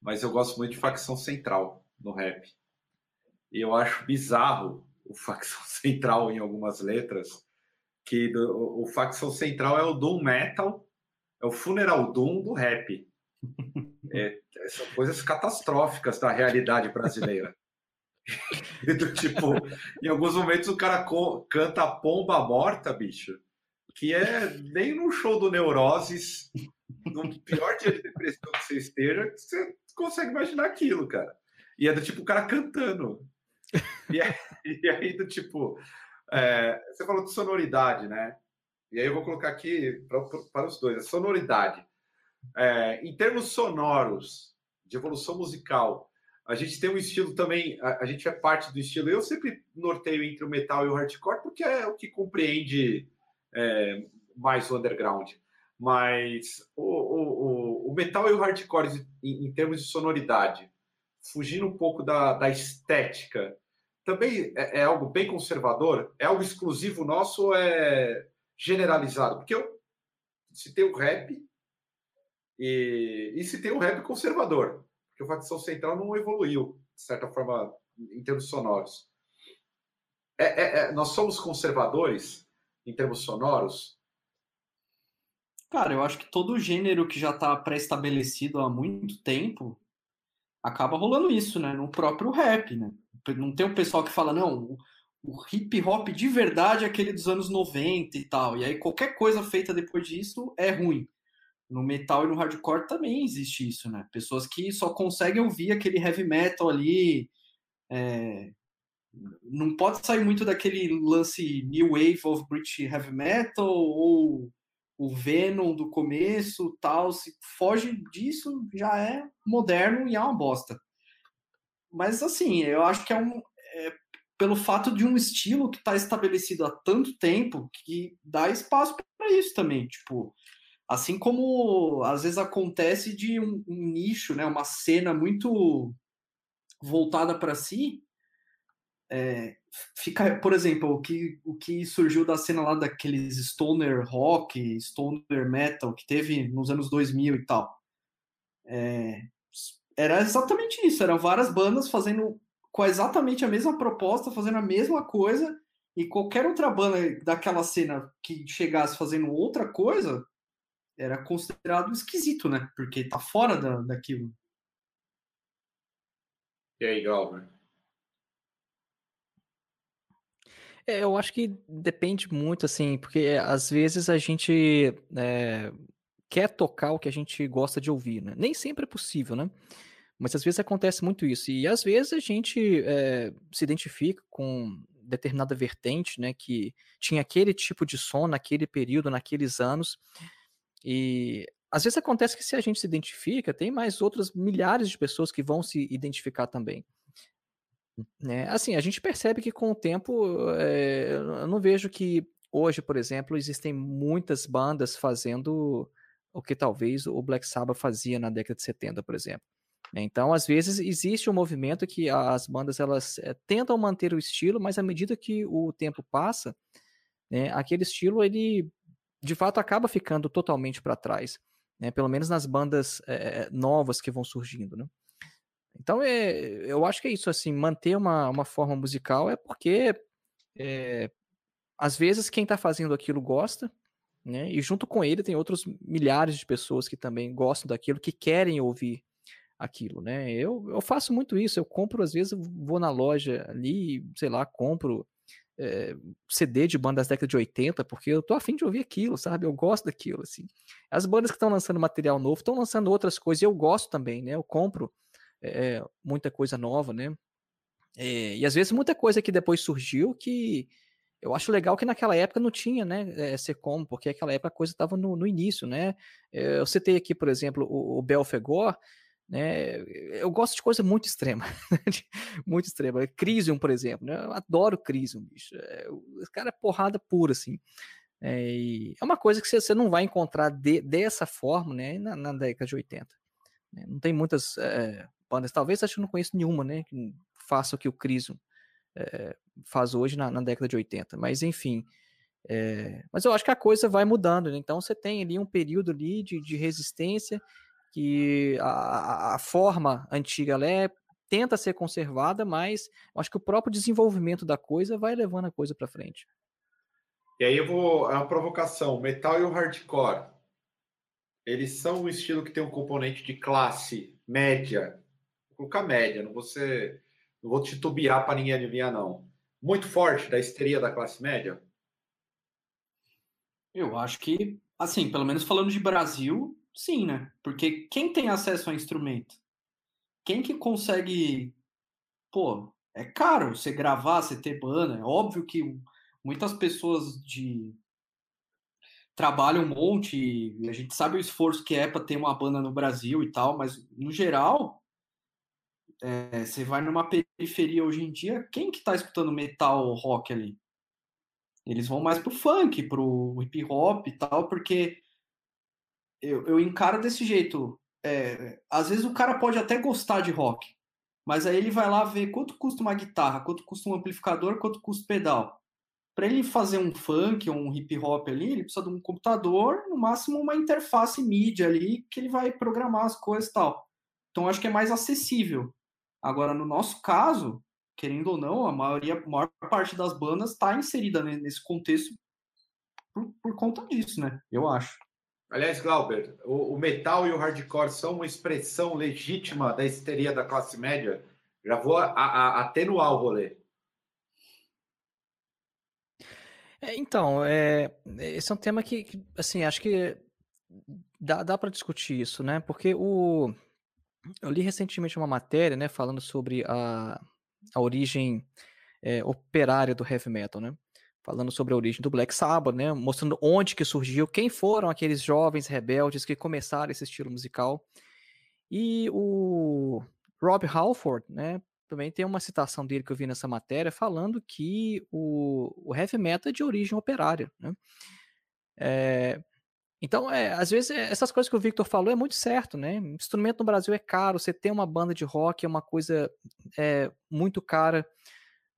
mas eu gosto muito de facção central no rap. E eu acho bizarro o facção central em algumas letras que do, o facção central é o Doom Metal, é o Funeral Doom do rap. É, são coisas catastróficas da realidade brasileira. do tipo, em alguns momentos o cara canta Pomba Morta, bicho, que é nem no show do Neuroses, no pior dia de depressão que você esteja, você consegue imaginar aquilo, cara. E é do tipo o cara cantando. E, é, e aí, do tipo, é, você falou de sonoridade, né? E aí eu vou colocar aqui para os dois, a sonoridade. É, em termos sonoros, de evolução musical, a gente tem um estilo também, a, a, gente é parte do estilo. Eu sempre norteio entre o metal e o hardcore, porque é o que compreende é, mais o underground. Mas o, o, o, metal e o hardcore, em, em termos de sonoridade, fugindo um pouco da, da estética, também é, é, algo bem conservador? É algo exclusivo nosso ou é generalizado? Porque eu citei o rap e, e citei o rap conservador, porque o facção central não evoluiu, de certa forma, em termos sonoros. É, é, é, nós somos conservadores em termos sonoros? Cara, eu acho que todo gênero que já está pré-estabelecido há muito tempo acaba rolando isso, né? No próprio rap, né? Não tem um pessoal que fala, não, o hip hop de verdade é aquele dos anos 90 e tal. E aí qualquer coisa feita depois disso é ruim. No metal e no hardcore também existe isso, né? Pessoas que só conseguem ouvir aquele heavy metal ali. É... Não pode sair muito daquele lance New Wave of British Heavy Metal ou o Venom do começo, tal, se foge disso, já é moderno e é uma bosta. Mas assim, eu acho que é um. É, pelo fato de um estilo que está estabelecido há tanto tempo que dá espaço para isso também. Tipo, assim como às vezes acontece de um, um nicho, né, uma cena muito voltada para si, é, fica, por exemplo, o que, o que surgiu da cena lá daqueles stoner rock, stoner metal que teve nos anos 2000 e tal. É, era exatamente isso, eram várias bandas fazendo com exatamente a mesma proposta, fazendo a mesma coisa, e qualquer outra banda daquela cena que chegasse fazendo outra coisa era considerado esquisito, né? Porque tá fora da, daquilo. E aí, Galver? É, eu acho que depende muito, assim, porque às vezes a gente é, quer tocar o que a gente gosta de ouvir, né? Nem sempre é possível, né? Mas às vezes acontece muito isso. E às vezes a gente é, se identifica com determinada vertente, né? Que tinha aquele tipo de som naquele período, naqueles anos. E às vezes acontece que se a gente se identifica, tem mais outras milhares de pessoas que vão se identificar também. Né? Assim, a gente percebe que com o tempo, é, eu não vejo que hoje, por exemplo, existem muitas bandas fazendo o que talvez o Black Sabbath fazia na década de 70, por exemplo. Então, às vezes, existe um movimento que as bandas elas é, tentam manter o estilo, mas à medida que o tempo passa, né, aquele estilo, ele de fato acaba ficando totalmente para trás, né, pelo menos nas bandas é, novas que vão surgindo. Né? Então, é, eu acho que é isso, assim, manter uma, uma forma musical é porque, é, às vezes, quem está fazendo aquilo gosta, né, e junto com ele tem outros milhares de pessoas que também gostam daquilo, que querem ouvir aquilo, né? Eu, eu faço muito isso, eu compro, às vezes, vou na loja ali, sei lá, compro é, eh, CD de bandas da década de 80, porque eu tô afim de ouvir aquilo, sabe? Eu gosto daquilo, assim. As bandas que estão lançando material novo estão lançando outras coisas e eu gosto também, né? Eu compro é, muita coisa nova, né? É, e às vezes muita coisa que depois surgiu que eu acho legal que naquela época não tinha, né, é, ser como, porque naquela época a coisa estava no, no, início, né? Eu citei aqui, por exemplo, o, o Belfegor, né? Eu gosto de coisa muito extrema, muito extrema. Crisium, por exemplo, né? Eu adoro Crisium, bicho. É, o cara é porrada pura, assim. É, é uma coisa que você, não vai encontrar de, dessa forma, né? Na, na década de 80. Né? Não tem muitas é, bandas, talvez acho que não conheço nenhuma, né? Que faça o que o Crisium é, faz hoje na, na, década de 80. Mas enfim. É, mas eu acho que a coisa vai mudando, né? então você tem ali um período ali de, de resistência que a, a forma antiga ela é tenta ser conservada, mas acho que o próprio desenvolvimento da coisa vai levando a coisa para frente. E aí eu vou é uma provocação, metal e o hardcore. Eles são um estilo que tem um componente de classe média. Colocar média, não vou ser, não vou titubear para ninguém adivinhar não. Muito forte da histeria da classe média. Eu acho que, assim, pelo menos falando de Brasil, Sim, né? Porque quem tem acesso a instrumento? Quem que consegue. Pô, é caro você gravar, você ter banda. É óbvio que muitas pessoas de trabalham um monte, a gente sabe o esforço que é para ter uma banda no Brasil e tal, mas no geral, é, você vai numa periferia hoje em dia, quem que tá escutando metal rock ali? Eles vão mais pro funk, pro hip hop e tal, porque eu, eu encaro desse jeito. É, às vezes o cara pode até gostar de rock, mas aí ele vai lá ver quanto custa uma guitarra, quanto custa um amplificador, quanto custa pedal. Para ele fazer um funk ou um hip hop ali, ele precisa de um computador, no máximo uma interface mídia ali, que ele vai programar as coisas e tal. Então acho que é mais acessível. Agora, no nosso caso, querendo ou não, a maioria, a maior parte das bandas está inserida nesse contexto por, por conta disso, né? Eu acho. Aliás, Glauber, o, o, metal e o hardcore são uma expressão legítima da histeria da classe média? Já vou a, a, atenuar o rolê. É, então, é, esse é um tema que, que assim, acho que dá, dá para discutir isso, né? Porque o, eu li recentemente uma matéria, né, falando sobre a, a origem é, operária do heavy metal, né? falando sobre a origem do Black Sabbath, né, mostrando onde que surgiu, quem foram aqueles jovens rebeldes que começaram esse estilo musical. E o Rob Halford, né, também tem uma citação dele que eu vi nessa matéria falando que o, o heavy metal é de origem operária. Né? É, então, é, às vezes, é, essas coisas que o Victor falou é muito certo, né? Instrumento no Brasil é caro, você tem uma banda de rock é uma coisa é, muito cara.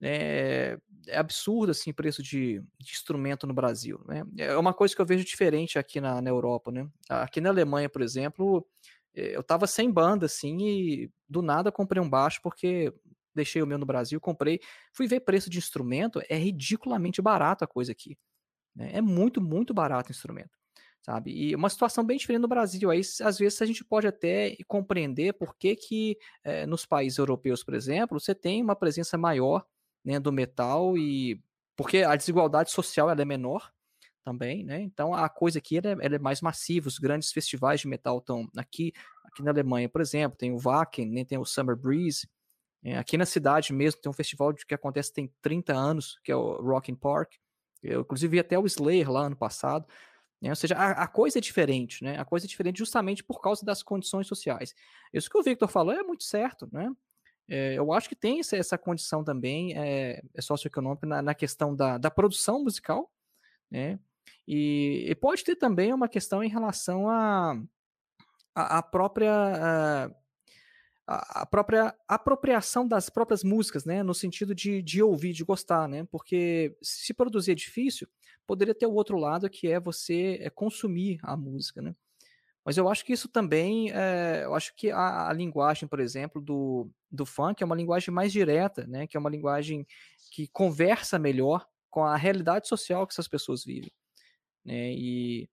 É, é absurdo assim o preço de, de, instrumento no Brasil. Né? É uma coisa que eu vejo diferente aqui na, na Europa. Né? Aqui na Alemanha, por exemplo, eh, eu tava sem banda, assim, e do nada comprei um baixo porque deixei o meu no Brasil, comprei, fui ver preço de instrumento, é ridiculamente barato a coisa aqui. Né? É muito, muito barato o instrumento, sabe? E uma situação bem diferente no Brasil. Aí, às vezes, a gente pode até compreender por que, que é, nos países europeus, por exemplo, você tem uma presença maior né, do metal e porque a desigualdade social ela é menor, também, né? Então a coisa aqui ela é, ela é, mais massiva. Os grandes festivais de metal estão aqui, aqui na Alemanha, por exemplo, tem o Wacken, né? tem o Summer Breeze. É, aqui na cidade mesmo tem um festival que acontece tem 30 anos, que é o Rock in Park. Eu inclusive vi até o Slayer lá ano passado. Né? Ou seja, a, a, coisa é diferente, né? A coisa é diferente justamente por causa das condições sociais. Isso que o Victor falou é muito certo, né? É, eu acho que tem essa, condição também é, é socioeconômica na, na questão da, da produção musical, né? E, e pode ter também uma questão em relação à a, a, a, própria. A, a, própria apropriação das próprias músicas, né, no sentido de, de ouvir, de gostar, né, porque se produzir é difícil, poderia ter o outro lado que é você é, consumir a música, né, mas eu acho que isso também, é, eu acho que a, a, linguagem, por exemplo, do, do funk é uma linguagem mais direta, né, que é uma linguagem que conversa melhor com a realidade social que essas pessoas vivem. Né? E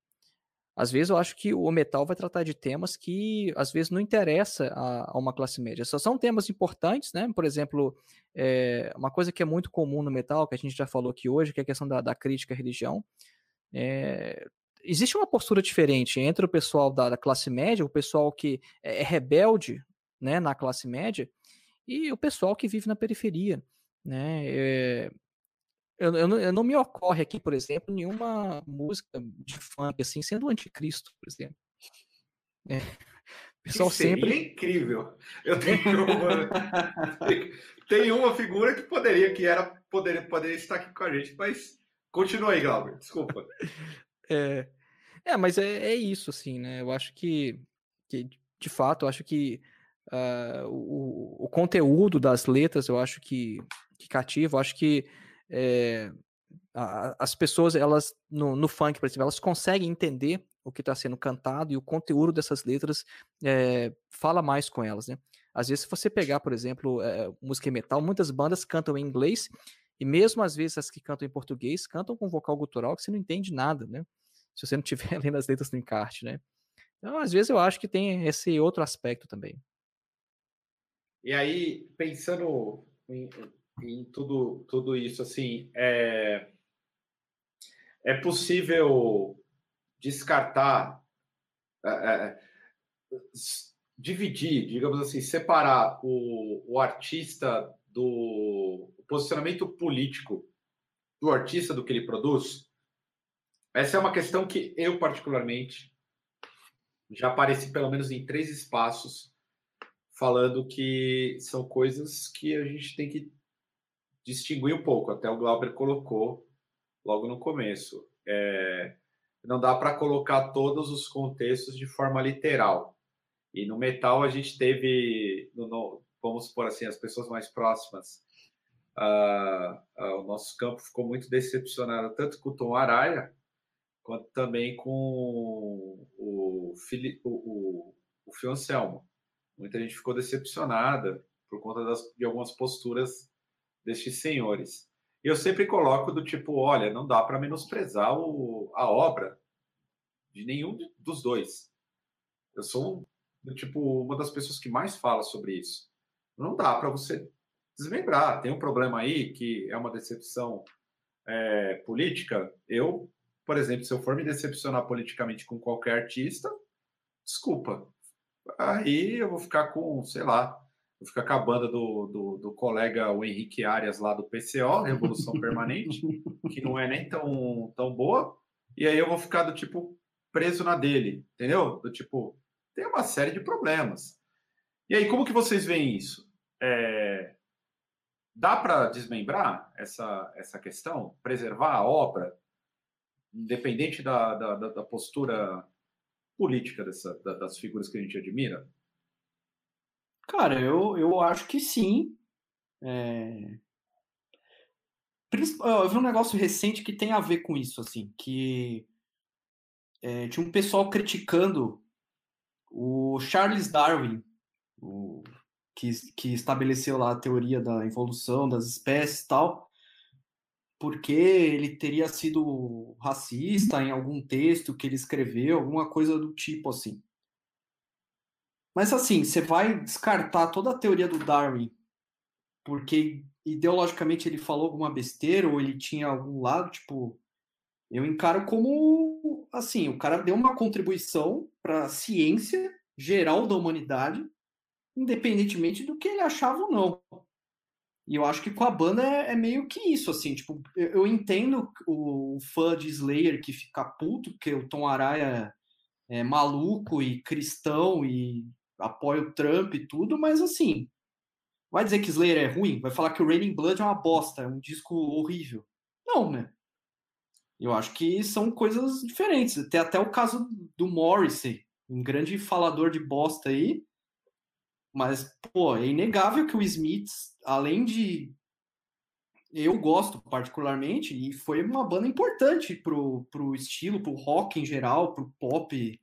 às vezes eu acho que o metal vai tratar de temas que às vezes não interessa a, a uma classe média. Só são temas importantes, né? Por exemplo, é, uma coisa que é muito comum no metal, que a gente já falou aqui hoje, que é a questão da, da crítica à religião. É, existe uma postura diferente entre o pessoal da, da, classe média, o pessoal que é, é rebelde né, na classe média, e o pessoal que vive na periferia. Né? É, eu, eu, eu, não me ocorre aqui, por exemplo, nenhuma música de funk assim sendo o anticristo, por exemplo. É. O pessoal sempre. incrível. Eu tenho uma, tem uma figura que poderia, que era, poderia, poderia estar aqui com a gente, mas continua aí, Glauber, desculpa. É, é mas é, é isso, assim, né? Eu acho que, que de fato, eu acho que uh, o, o conteúdo das letras, eu acho que, que cativa, eu acho que é, a, as pessoas, elas, no, no, funk, por exemplo, elas conseguem entender o que está sendo cantado e o conteúdo dessas letras é, fala mais com elas, né? Às vezes, se você pegar, por exemplo, é, música metal, muitas bandas cantam em inglês e mesmo às vezes as que cantam em português cantam com vocal gutural que você não entende nada, né? Se você não estiver lendo as letras no encarte, né? Então, às vezes eu acho que tem esse outro aspecto também. E aí, pensando em tudo, tudo isso, assim, é, é possível descartar, é, é, dividir, digamos assim, separar o, o artista do posicionamento político do artista do que ele produz? Essa é uma questão que eu, particularmente, já apareci pelo menos em três espaços falando que são coisas que a gente tem que distinguir um pouco. Até o Glauber colocou logo no começo. É, não dá para colocar todos os contextos de forma literal. E no metal a gente teve, no, no, vamos supor assim, as pessoas mais próximas. Uh, uh, o nosso campo ficou muito decepcionado tanto com o Tom Araya quanto também com o, Fili, o, o, o Fio Anselmo. Muita gente ficou decepcionada por conta das, de algumas posturas destes senhores. Eu sempre coloco do tipo, olha, não dá para menosprezar o, a obra de nenhum dos dois. Eu sou do tipo uma das pessoas que mais fala sobre isso. Não dá para você desmembrar. Tem um problema aí que é uma decepção é, política. Eu, por exemplo, se eu for me decepcionar politicamente com qualquer artista, desculpa. Aí eu vou ficar com, sei lá, Vou ficar com a banda do, do, do, colega o Henrique Arias lá do PCO, Revolução Permanente, que não é nem tão, tão boa. E aí eu vou ficar do tipo preso na dele, entendeu? Do tipo, tem uma série de problemas. E aí, como que vocês veem isso? É, dá para desmembrar essa, essa questão? Preservar a obra, independente da, da, da postura política dessa, das figuras que a gente admira? Cara, eu, eu acho que sim. É... Eu vi um negócio recente que tem a ver com isso, assim, que é, tinha um pessoal criticando o Charles Darwin, o, que, que estabeleceu lá a teoria da evolução das espécies e tal, porque ele teria sido racista em algum texto que ele escreveu, alguma coisa do tipo assim. Mas assim, você vai descartar toda a teoria do Darwin porque ideologicamente ele falou alguma besteira ou ele tinha algum lado, tipo, eu encaro como assim, o cara deu uma contribuição para a ciência geral da humanidade, independentemente do que ele achava ou não. E eu acho que com a banda é, é meio que isso, assim, tipo, eu, eu, entendo o fã de Slayer que fica puto, porque o Tom Araya é maluco e cristão e apoia o Trump e tudo, mas assim, vai dizer que Slayer é ruim? Vai falar que o Raining Blood é uma bosta, é um disco horrível? Não, né? Eu acho que são coisas diferentes. Tem até o caso do Morrissey, um grande falador de bosta aí, mas, pô, é inegável que o Smith, além de. Eu gosto particularmente, e foi uma banda importante pro, pro estilo, pro rock em geral, pro pop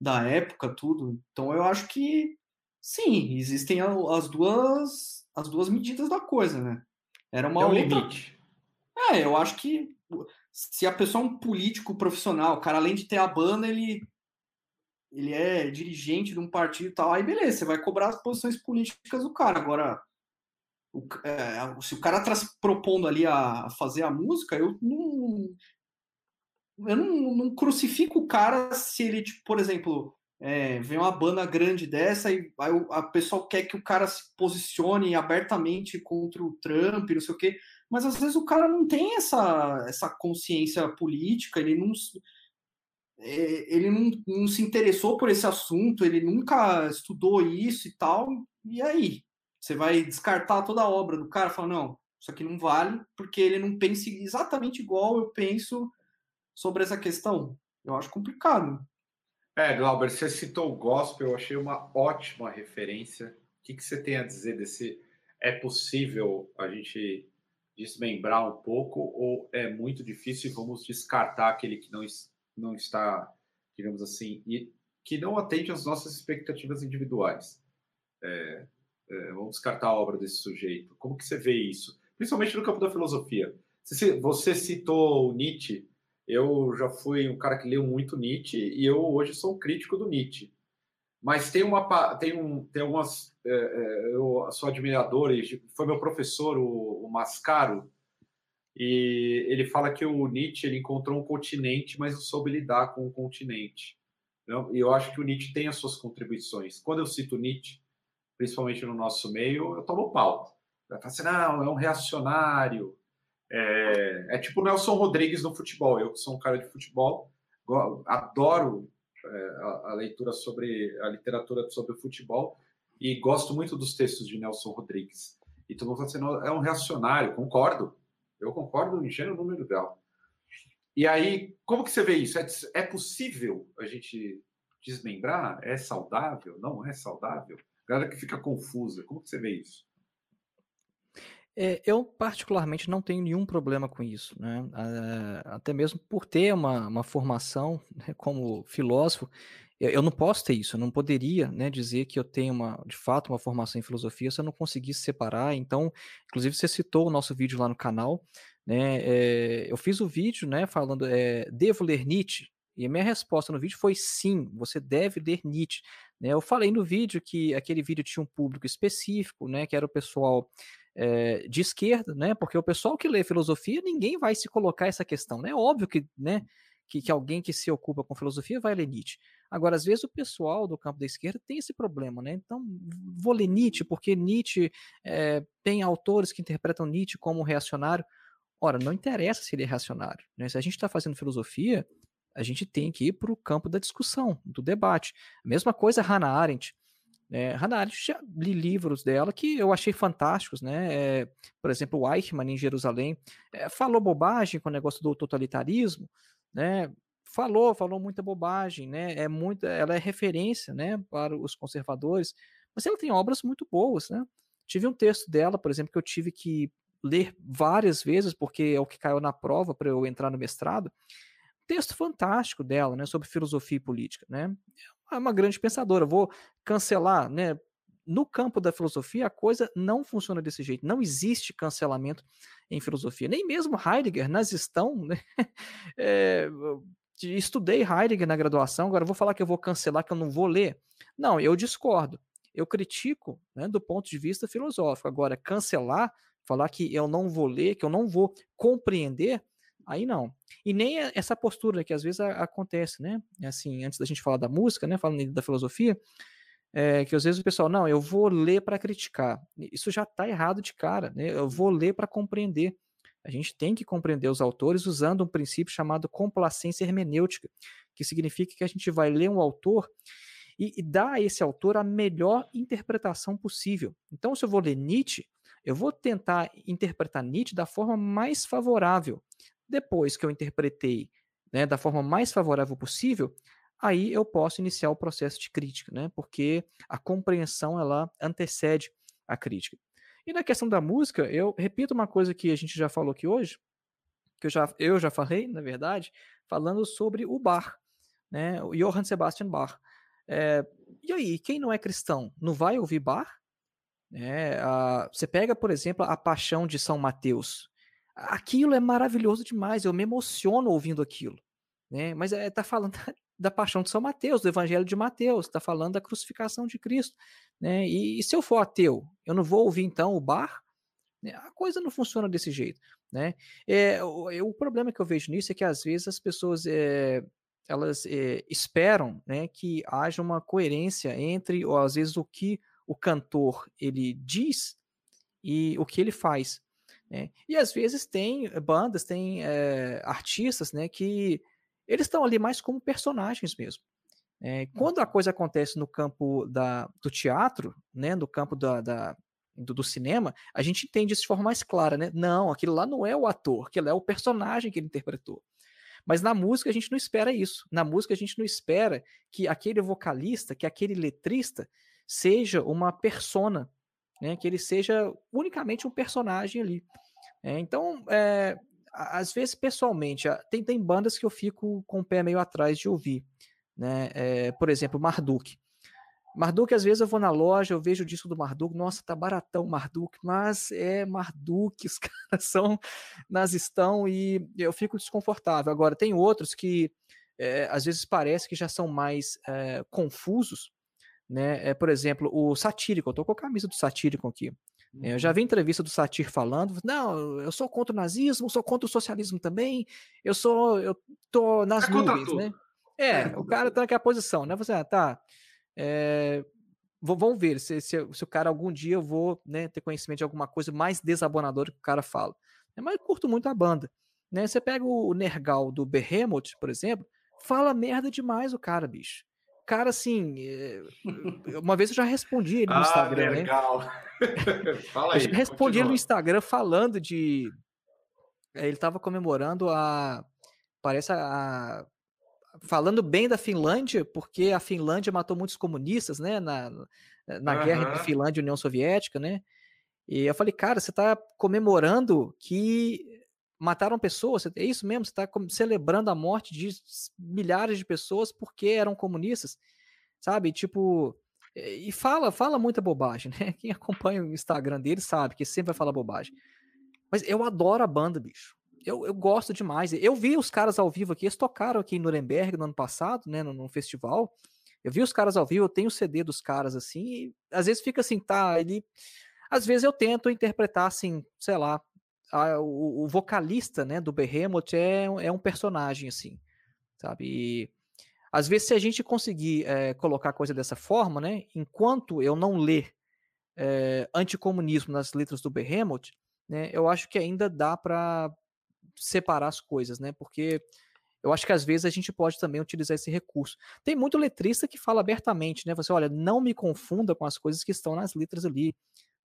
da época, tudo. Então eu acho que sim, existem as duas as duas medidas da coisa, né? Era uma é outra... limite. É, eu acho que se a pessoa é um político profissional, o cara além de ter a banda, ele ele é dirigente de um partido e tal, aí beleza, você vai cobrar as posições políticas do cara. Agora, o, é, se o cara está propondo ali a, a, fazer a música, eu não. Eu não, não crucifico o cara se ele, tipo, por exemplo, é, vem uma banda grande dessa e aí a pessoa quer que o cara se posicione abertamente contra o Trump, não sei o quê, mas às vezes o cara não tem essa, essa consciência política, ele não é, ele não, não, se interessou por esse assunto, ele nunca estudou isso e tal, e aí? Você vai descartar toda a obra do cara, falar, não, isso aqui não vale, porque ele não pensa exatamente igual eu penso sobre essa questão. Eu acho complicado. É, Glauber, você citou o gospel, eu achei uma ótima referência. O que, que você tem a dizer desse? É possível a gente desmembrar um pouco ou é muito difícil e vamos descartar aquele que não não está, digamos assim, e que não atende às nossas expectativas individuais. É, é, vamos descartar a obra desse sujeito. Como que você vê isso? Principalmente no campo da filosofia. Você citou Nietzsche. Eu já fui um cara que leu muito Nietzsche e eu hoje sou um crítico do Nietzsche. Mas tem uma tem um tem algumas é, é eu sou admirador foi meu professor o, o Mascaro e ele fala que o Nietzsche ele encontrou um continente, mas não soube lidar com o continente. E eu acho que o Nietzsche tem as suas contribuições. Quando eu cito Nietzsche, principalmente no nosso meio, eu tomo pau. Vai falar assim, não, é um reacionário. É, é tipo o Nelson Rodrigues no futebol. Eu que sou um cara de futebol, adoro é, a, a leitura sobre a literatura sobre o futebol e gosto muito dos textos de Nelson Rodrigues. E fala assim, é um reacionário, concordo. Eu concordo em gênero, número grau. E aí, como que você vê isso? É, é possível a gente desmembrar? É saudável? Não é saudável? Galera que fica confusa, como que você vê isso? É, eu, particularmente, não tenho nenhum problema com isso, né? Até mesmo por ter uma, uma formação né, como filósofo, eu não posso ter isso, eu não poderia né, dizer que eu tenho uma, de fato uma formação em filosofia se eu não conseguisse separar. Então, inclusive, você citou o nosso vídeo lá no canal. Né, é, eu fiz o vídeo né, falando, é, devo ler Nietzsche? E a minha resposta no vídeo foi sim, você deve ler Nietzsche. Né, eu falei no vídeo que aquele vídeo tinha um público específico, né, que era o pessoal é, de esquerda, né, porque o pessoal que lê filosofia, ninguém vai se colocar essa questão. É né, óbvio que, né, que, que alguém que se ocupa com filosofia vai ler Nietzsche. Agora, às vezes o pessoal do campo da esquerda tem esse problema, né? Então, vou ler Nietzsche, porque Nietzsche é, tem autores que interpretam Nietzsche como reacionário. Ora, não interessa se ele é reacionário. Né? Se a gente está fazendo filosofia, a gente tem que ir para o campo da discussão, do debate. A mesma coisa Hannah Arendt. É, Hannah Arendt, já li livros dela que eu achei fantásticos, né? É, por exemplo, o Eichmann, em Jerusalém, é, falou bobagem com o negócio do totalitarismo, né? Falou, falou muita bobagem, né? É muito, ela é referência, né, para os conservadores, mas ela tem obras muito boas, né? Tive um texto dela, por exemplo, que eu tive que ler várias vezes, porque é o que caiu na prova para eu entrar no mestrado. Texto fantástico dela, né, sobre filosofia e política, né? É uma grande pensadora. Vou cancelar, né? No campo da filosofia, a coisa não funciona desse jeito. Não existe cancelamento em filosofia. Nem mesmo Heidegger, nazistão, né? É, estudei Heidegger na graduação, agora vou falar que eu vou cancelar, que eu não vou ler. Não, eu discordo. Eu critico né, do ponto de vista filosófico. Agora, cancelar, falar que eu não vou ler, que eu não vou compreender, Aí não. E nem essa postura que às vezes acontece, né? Assim, antes da gente falar da música, né? Falando da filosofia, é, que às vezes o pessoal, não, eu vou ler para criticar. Isso já está errado de cara, né? Eu vou ler para compreender. A gente tem que compreender os autores usando um princípio chamado complacência hermenêutica, que significa que a gente vai ler um autor e, e dar a esse autor a melhor interpretação possível. Então, se eu vou ler Nietzsche, eu vou tentar interpretar Nietzsche da forma mais favorável, depois que eu interpretei né, da forma mais favorável possível, aí eu posso iniciar o processo de crítica, né? Porque a compreensão ela antecede a crítica. E na questão da música, eu repito uma coisa que a gente já falou aqui hoje, que eu já, eu já falei, na verdade, falando sobre o Bach, né? O Johann Sebastian Bach. É, e aí, quem não é cristão, não vai ouvir Bach? É, a, você pega, por exemplo, a Paixão de São Mateus aquilo é maravilhoso demais, eu me emociono ouvindo aquilo, né? Mas é, falando da, da, paixão de São Mateus, do Evangelho de Mateus, tá falando da crucificação de Cristo, né? E, e se eu for ateu, eu não vou ouvir então o bar? Né? A coisa não funciona desse jeito, né? É, o, o, problema que eu vejo nisso é que às vezes as pessoas é, elas é, esperam, né, que haja uma coerência entre, ou às vezes o que o cantor ele diz e o que ele faz. Né? E às vezes tem bandas, tem é, artistas, né, que eles estão ali mais como personagens mesmo. É, quando a coisa acontece no campo da, do teatro, né, no campo da, da do, do, cinema, a gente entende isso de forma mais clara, né? Não, aquilo lá não é o ator, aquilo é o personagem que ele interpretou. Mas na música a gente não espera isso. Na música a gente não espera que aquele vocalista, que aquele letrista seja uma persona, né? Que ele seja unicamente um personagem ali. É, então, é, às vezes, pessoalmente, tem, tem bandas que eu fico com o pé meio atrás de ouvir. Né? É, por exemplo, Marduk. Marduk, às vezes eu vou na loja, eu vejo o disco do Marduk, nossa, tá baratão Marduk, mas é Marduk, os caras são nazistão e eu fico desconfortável. Agora, tem outros que é, às vezes parece que já são mais é, confusos, né? É, por exemplo, o Satírico, eu tô com a camisa do Satírico aqui. É, eu já uhum. vi entrevista do Satir falando, não, eu sou contra o nazismo, sou contra o socialismo também, eu sou, eu tô nas é nuvens, né? É, é, o cara tá naquela posição, né? Você, ah, tá, é, vamos ver se, se, se, o cara algum dia eu vou né, ter conhecimento de alguma coisa mais desabonadora que o cara fala. É, mas eu curto muito a banda. Né? Você pega o Nergal do Behemoth, por exemplo, fala merda demais o cara, bicho cara, assim, eh, uma vez eu já respondi ele no ah, Instagram, né? legal. né? Fala aí. Eu respondi ele no Instagram falando de. Eh, ele estava comemorando a. Parece a. Falando bem da Finlândia, porque a Finlândia matou muitos comunistas, né? Na, na uhum. guerra entre Finlândia e União Soviética, né? E eu falei, cara, você está comemorando que mataram pessoas, é isso mesmo? Você está celebrando a morte de milhares de pessoas porque eram comunistas, sabe? Tipo, e fala, fala muita bobagem, né? Quem acompanha o Instagram dele sabe que sempre vai falar bobagem. Mas eu adoro a banda, bicho. Eu, eu gosto demais. Eu vi os caras ao vivo aqui, eles tocaram aqui em Nuremberg no ano passado, né, no festival. Eu vi os caras ao vivo, eu tenho o CD dos caras assim, e às vezes fica assim, tá, ele às vezes eu tento interpretar assim, sei lá, a, o, o, vocalista né, do Behemoth é, é um personagem, assim, sabe? E, às vezes, se a gente conseguir é, colocar a coisa dessa forma, né, enquanto eu não ler é, anticomunismo nas letras do Behemoth, né, eu acho que ainda dá para separar as coisas, né? Porque eu acho que às vezes a gente pode também utilizar esse recurso. Tem muito letrista que fala abertamente, né? Você, olha, não me confunda com as coisas que estão nas letras ali.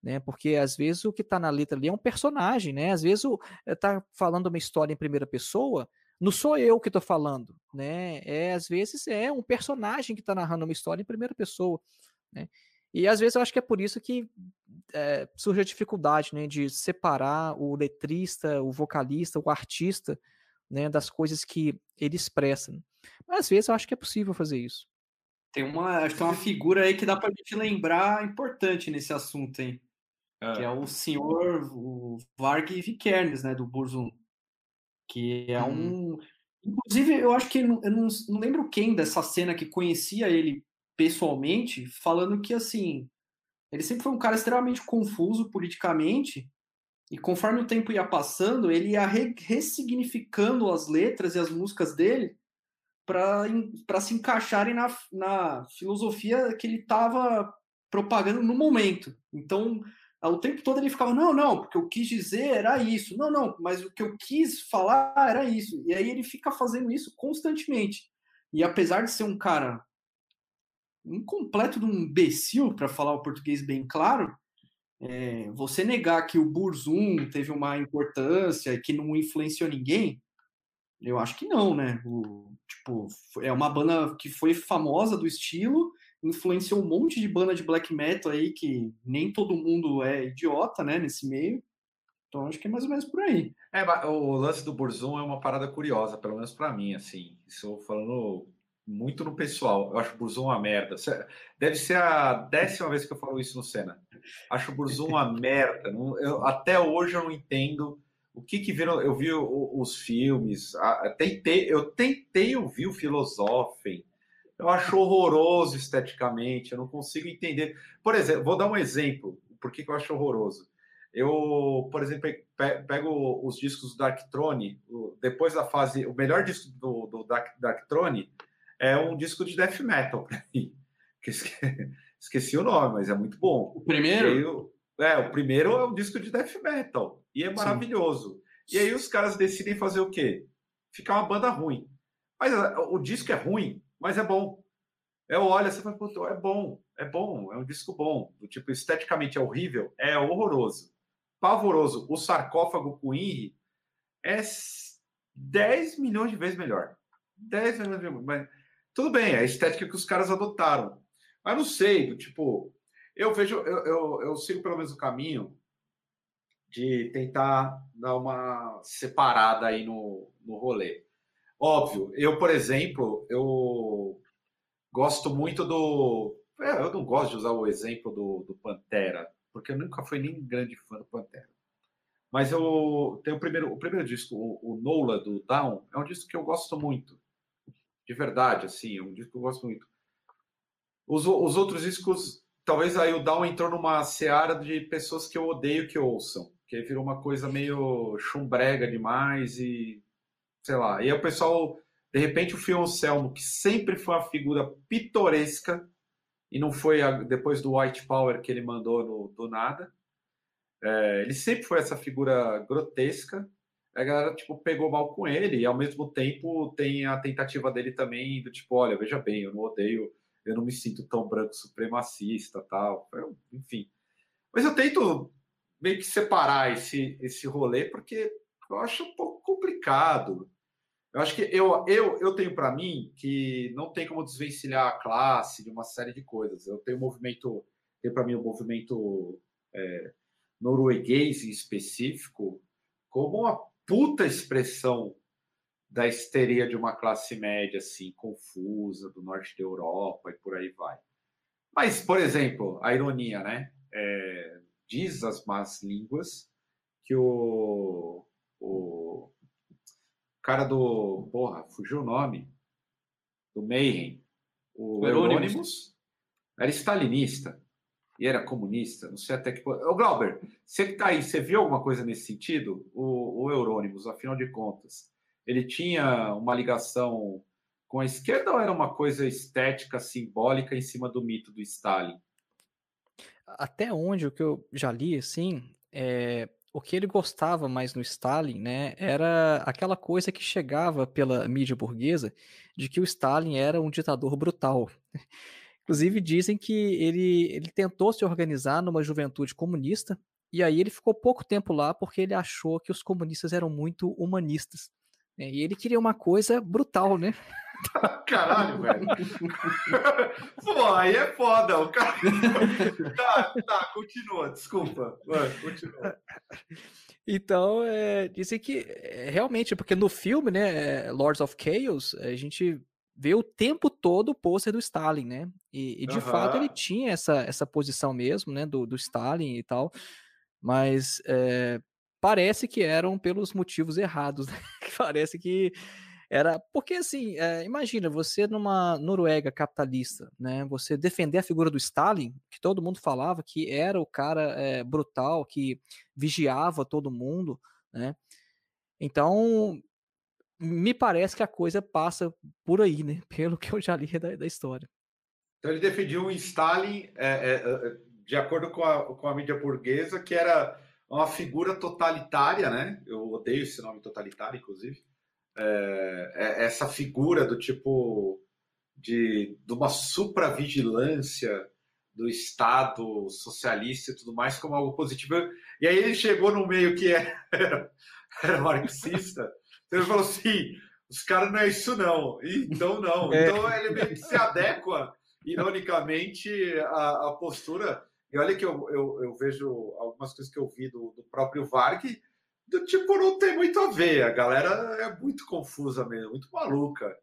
Né, porque às vezes o que está na letra ali é um personagem, né? Às vezes está eh, falando uma história em primeira pessoa, não sou eu que estou falando, né? É às vezes é um personagem que está narrando uma história em primeira pessoa, né? E às vezes eu acho que é por isso que é, surge a dificuldade, né, de separar o letrista, o vocalista, o artista né, das coisas que ele expressa. Né. Mas às vezes eu acho que é possível fazer isso. Tem uma, acho que tem uma figura aí que dá para gente lembrar importante nesse assunto, hein? Que é o senhor o Varg Vikernes, né, do Burzum. Que é uhum. um. Inclusive, eu acho que eu não, não lembro quem dessa cena que conhecia ele pessoalmente, falando que assim. Ele sempre foi um cara extremamente confuso politicamente, e conforme o tempo ia passando, ele ia re ressignificando as letras e as músicas dele para se encaixarem na, na filosofia que ele estava propagando no momento. Então, o tempo todo ele ficava, não, não, porque eu quis dizer era isso. Não, não, mas o que eu quis falar era isso. E aí ele fica fazendo isso constantemente. E apesar de ser um cara incompleto de um imbecil, para falar o português bem claro, é, você negar que o Burzum teve uma importância e que não influenciou ninguém, eu acho que não, né? O, tipo, é uma banda que foi famosa do estilo, influenciou um monte de banda de black metal aí que nem todo mundo é idiota, né, nesse meio. Então acho que é mais ou menos por aí. É, o lance do Burzum é uma parada curiosa, pelo menos para mim, assim. Estou falando muito no pessoal. Eu acho o Burzum uma merda. Deve ser a décima vez que eu falo isso no Senna. Acho o Burzum uma merda. eu, até hoje eu não entendo o que que viram. Eu vi os filmes, a, tentei, eu tentei ouvir o Filosofem. Eu acho horroroso esteticamente, eu não consigo entender. Por exemplo, vou dar um exemplo, por que, eu acho horroroso. Eu, por exemplo, pego os discos do Dark Throne, depois da fase. O melhor disco do, do Dark, Dark Throne é um disco de death metal para mim. Esqueci o nome, mas é muito bom. O primeiro? Aí, é, o primeiro é um disco de death metal e é maravilhoso. Sim. E aí os caras decidem fazer o quê? Ficar uma banda ruim. Mas o disco é ruim, mas é bom. Eu olho, você fala, Pô, é bom, é bom, é um disco bom. Do tipo, esteticamente é horrível, é horroroso. Pavoroso. O sarcófago com Inri é 10 milhões de vezes melhor. 10 milhões de vezes melhor. Tudo bem, é a estética que os caras adotaram. Mas não sei, do tipo, eu vejo, eu, eu, eu sigo pelo menos o caminho de tentar dar uma separada aí no, no rolê. Óbvio, eu, por exemplo, eu gosto muito do. É, eu não gosto de usar o exemplo do, do Pantera, porque eu nunca fui nem grande fã do Pantera. Mas eu tenho o primeiro, o primeiro disco, o, o Nola do Down, é um disco que eu gosto muito de verdade, assim, é um disco que eu gosto muito. Os, os outros discos, talvez aí o Down entrou numa seara de pessoas que eu odeio que ouçam, que aí virou uma coisa meio chumbrega demais e sei lá. E o pessoal, de repente, o Phil Anselmo, que sempre foi uma figura pitoresca, e não foi a, depois do White Power que ele mandou no, do nada. É, ele sempre foi essa figura grotesca a galera tipo pegou mal com ele e ao mesmo tempo tem a tentativa dele também do tipo, olha, veja bem, eu não odeio, eu não me sinto tão branco supremacista, tal, enfim. Mas eu tento meio que separar esse esse rolê porque eu acho um pouco complicado. Eu acho que eu eu, eu tenho para mim que não tem como desvencilhar a classe de uma série de coisas. Eu tenho um movimento, tem para mim um movimento é, norueguês em específico como uma puta expressão da histeria de uma classe média assim confusa do norte da Europa e por aí vai. Mas, por exemplo, a ironia, né? É, diz as más línguas que o, o cara do porra fugiu o nome do Mayhem, o Euronymous, era stalinista e era comunista, não sei até que ponto. Ô, Glauber, você que está aí, você viu alguma coisa nesse sentido? O, o Eurônimos, afinal de contas, ele tinha uma ligação com a esquerda ou era uma coisa estética, simbólica em cima do mito do Stalin? Até onde o que eu já li, assim, é, o que ele gostava mais no Stalin, né, era aquela coisa que chegava pela mídia burguesa de que o Stalin era um ditador brutal. Inclusive dizem que ele, ele tentou se organizar numa juventude comunista e aí ele ficou pouco tempo lá porque ele achou que os comunistas eram muito humanistas. Né? E ele queria uma coisa brutal, né? Caralho, velho. Pô, aí é foda. O cara... tá, tá, continua, desculpa. Vai, continua. Então, é, dizem que é, realmente, porque no filme, né, Lords of Chaos, a gente vê o tempo todo o pôster do Stalin, né? E, e de uhum. fato ele tinha essa, essa posição mesmo, né, do, do Stalin e tal, mas é, parece que eram pelos motivos errados, né? parece que era porque assim, é, imagina você numa Noruega capitalista, né? Você defender a figura do Stalin, que todo mundo falava que era o cara é, brutal que vigiava todo mundo, né? Então me parece que a coisa passa por aí, né? Pelo que eu já li da, da história. Então ele defendia um Stalin, é, de acordo com a, com a mídia burguesa, que era uma figura totalitária, né? Eu odeio esse nome totalitário, inclusive é, é, essa figura do tipo de, de uma supravigilância do Estado socialista e tudo mais como algo positivo. E aí ele chegou no meio que era, era marxista, então ele falou assim, os caras não é isso não, então não. É. Então ele meio que se adequa, ironicamente, à, à postura. E olha que eu, eu, eu, vejo algumas coisas que eu vi do, do próprio Varg, do tipo, não tem muito a ver. A galera é muito confusa mesmo, muito maluca.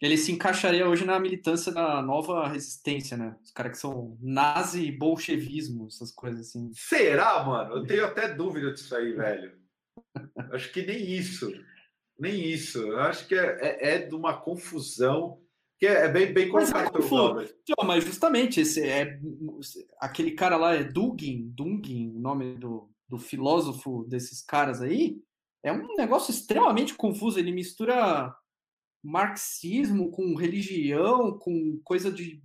Ele se encaixaria hoje na militância da nova resistência, né? Os caras que são nazi bolchevismo, essas coisas assim. Será, mano? Eu tenho até dúvida disso aí, velho. Acho que nem isso. Nem isso. Eu acho que é, é, é de uma confusão que é, é bem, bem mas, é mas justamente esse é aquele cara lá é Dugin, Dungin, o nome do, do filósofo desses caras aí, é um negócio extremamente confuso. Ele mistura marxismo com religião, com coisa de,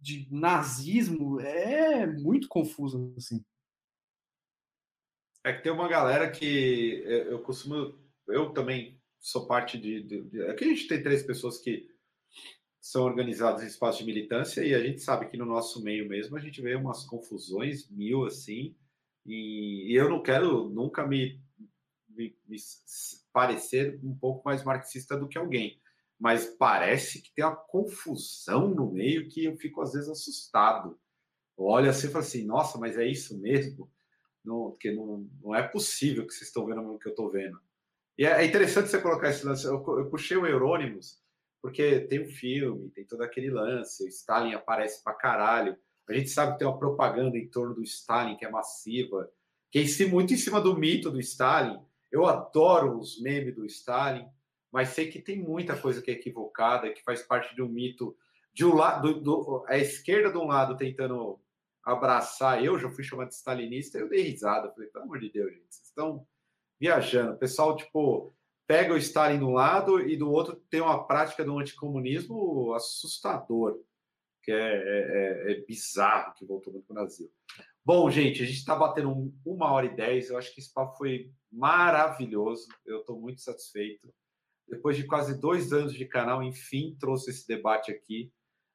de nazismo. É muito confuso, assim. É que tem uma galera que eu costumo. Eu também sou parte de. de, de aqui a gente tem três pessoas que são organizadas em espaço de militância e a gente sabe que no nosso meio mesmo a gente vê umas confusões mil assim e, eu não quero nunca me, me, me, parecer um pouco mais marxista do que alguém, mas parece que tem uma confusão no meio que eu fico às vezes assustado. Olha assim e fala assim: nossa, mas é isso mesmo? Não, porque não, não é possível que vocês estão vendo o que eu estou vendo. E é, é interessante você colocar esse lance. Eu, eu puxei o Eurônimos, porque tem o um filme, tem todo aquele lance, o Stalin aparece pra caralho. A gente sabe que tem uma propaganda em torno do Stalin que é massiva, que é em si, muito em cima do mito do Stalin. Eu adoro os memes do Stalin, mas sei que tem muita coisa que é equivocada, que faz parte de um mito de um lado, do, a esquerda de um lado tentando abraçar. Eu já fui chamado de stalinista, eu dei risada, falei, pelo amor de Deus, gente, vocês estão viajando. O pessoal, tipo, pega o Stalin de um lado e do outro tem uma prática do anticomunismo assustador que é, é, é, é bizarro que voltou muito para o Brasil. Bom, gente, a gente está batendo uma hora e dez. Eu acho que esse papo foi maravilhoso. Eu estou muito satisfeito. Depois de quase dois anos de canal, enfim, trouxe esse debate aqui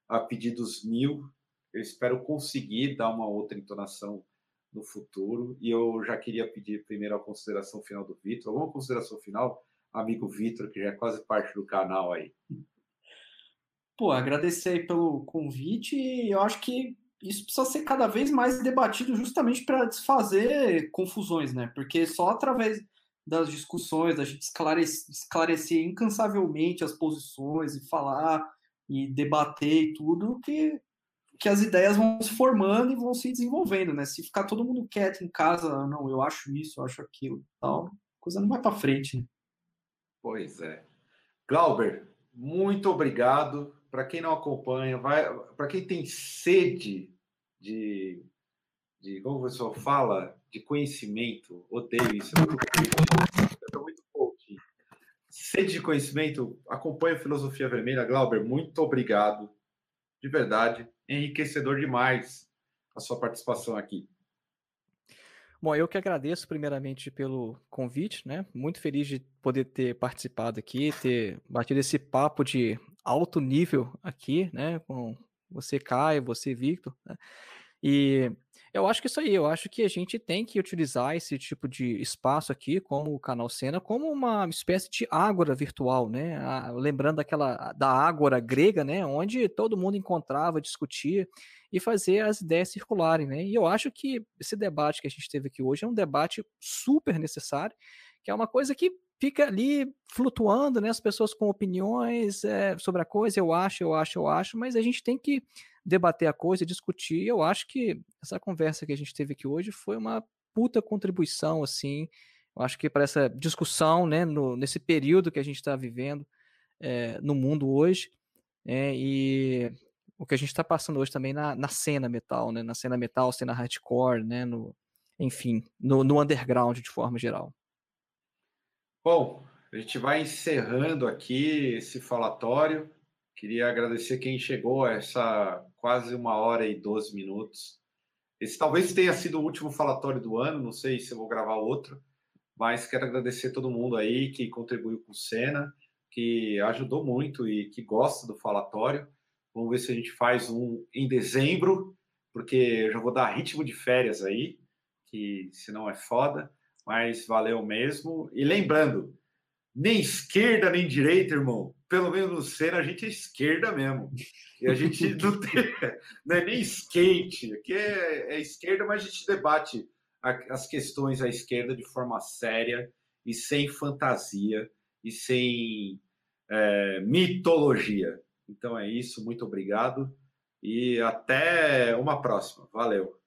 a pedidos mil. Eu espero conseguir dar uma outra entonação no futuro. E eu já queria pedir primeiro a consideração final do Vitor. Alguma consideração final, amigo Vitor, que já é quase parte do canal aí pô, agradecer pelo convite e eu acho que isso precisa ser cada vez mais debatido justamente para desfazer confusões, né? Porque só através das discussões, da gente esclarecer, esclarecer incansavelmente as posições e falar e debater e tudo, que, que as ideias vão se formando e vão se desenvolvendo, né? Se ficar todo mundo quieto em casa, não, eu acho isso, eu acho aquilo, tal, coisa não vai para frente. Né? Pois é. Glauber, muito obrigado para quem não acompanha, para quem tem sede de, de, como o pessoal fala, de conhecimento, odeio isso, muito. Sede de conhecimento, acompanha Filosofia Vermelha. Glauber, muito obrigado, de verdade, enriquecedor demais a sua participação aqui. Bom, eu que agradeço primeiramente pelo convite, né? Muito feliz de poder ter participado aqui, ter batido esse papo de alto nível aqui, né? Com você, Caio, você, Victor. Né? E eu acho que isso aí, eu acho que a gente tem que utilizar esse tipo de espaço aqui, como o canal Cena, como uma espécie de ágora virtual, né? lembrando daquela da ágora grega, né? Onde todo mundo encontrava, discutia e fazer as ideias circularem, né? E eu acho que esse debate que a gente teve aqui hoje é um debate super necessário, que é uma coisa que fica ali flutuando, né? As pessoas com opiniões é, sobre a coisa, eu acho, eu acho, eu acho, mas a gente tem que debater a coisa, discutir. Eu acho que essa conversa que a gente teve aqui hoje foi uma puta contribuição, assim. Eu acho que para essa discussão, né, no, nesse período que a gente está vivendo é, no mundo hoje, é, e o que a gente está passando hoje também na, na, cena metal, né, na cena metal, cena hardcore, né, no, enfim, no, no underground de forma geral. Bom, a gente vai encerrando aqui esse falatório. Queria agradecer quem chegou a essa quase uma hora e 12 minutos. Esse talvez tenha sido o último falatório do ano, não sei se eu vou gravar outro, mas quero agradecer todo mundo aí que contribuiu com o que ajudou muito e que gosta do falatório. Vamos ver se a gente faz um em dezembro, porque eu já vou dar ritmo de férias aí, que senão é foda, mas valeu mesmo. E lembrando, nem esquerda nem direita, irmão. Pelo menos no Senna a gente é esquerda mesmo. E a gente não, tem, não é nem skate, aqui é, é esquerda, mas a gente debate as questões à esquerda de forma séria e sem fantasia e sem é, mitologia. Então é isso, muito obrigado e até uma próxima. Valeu.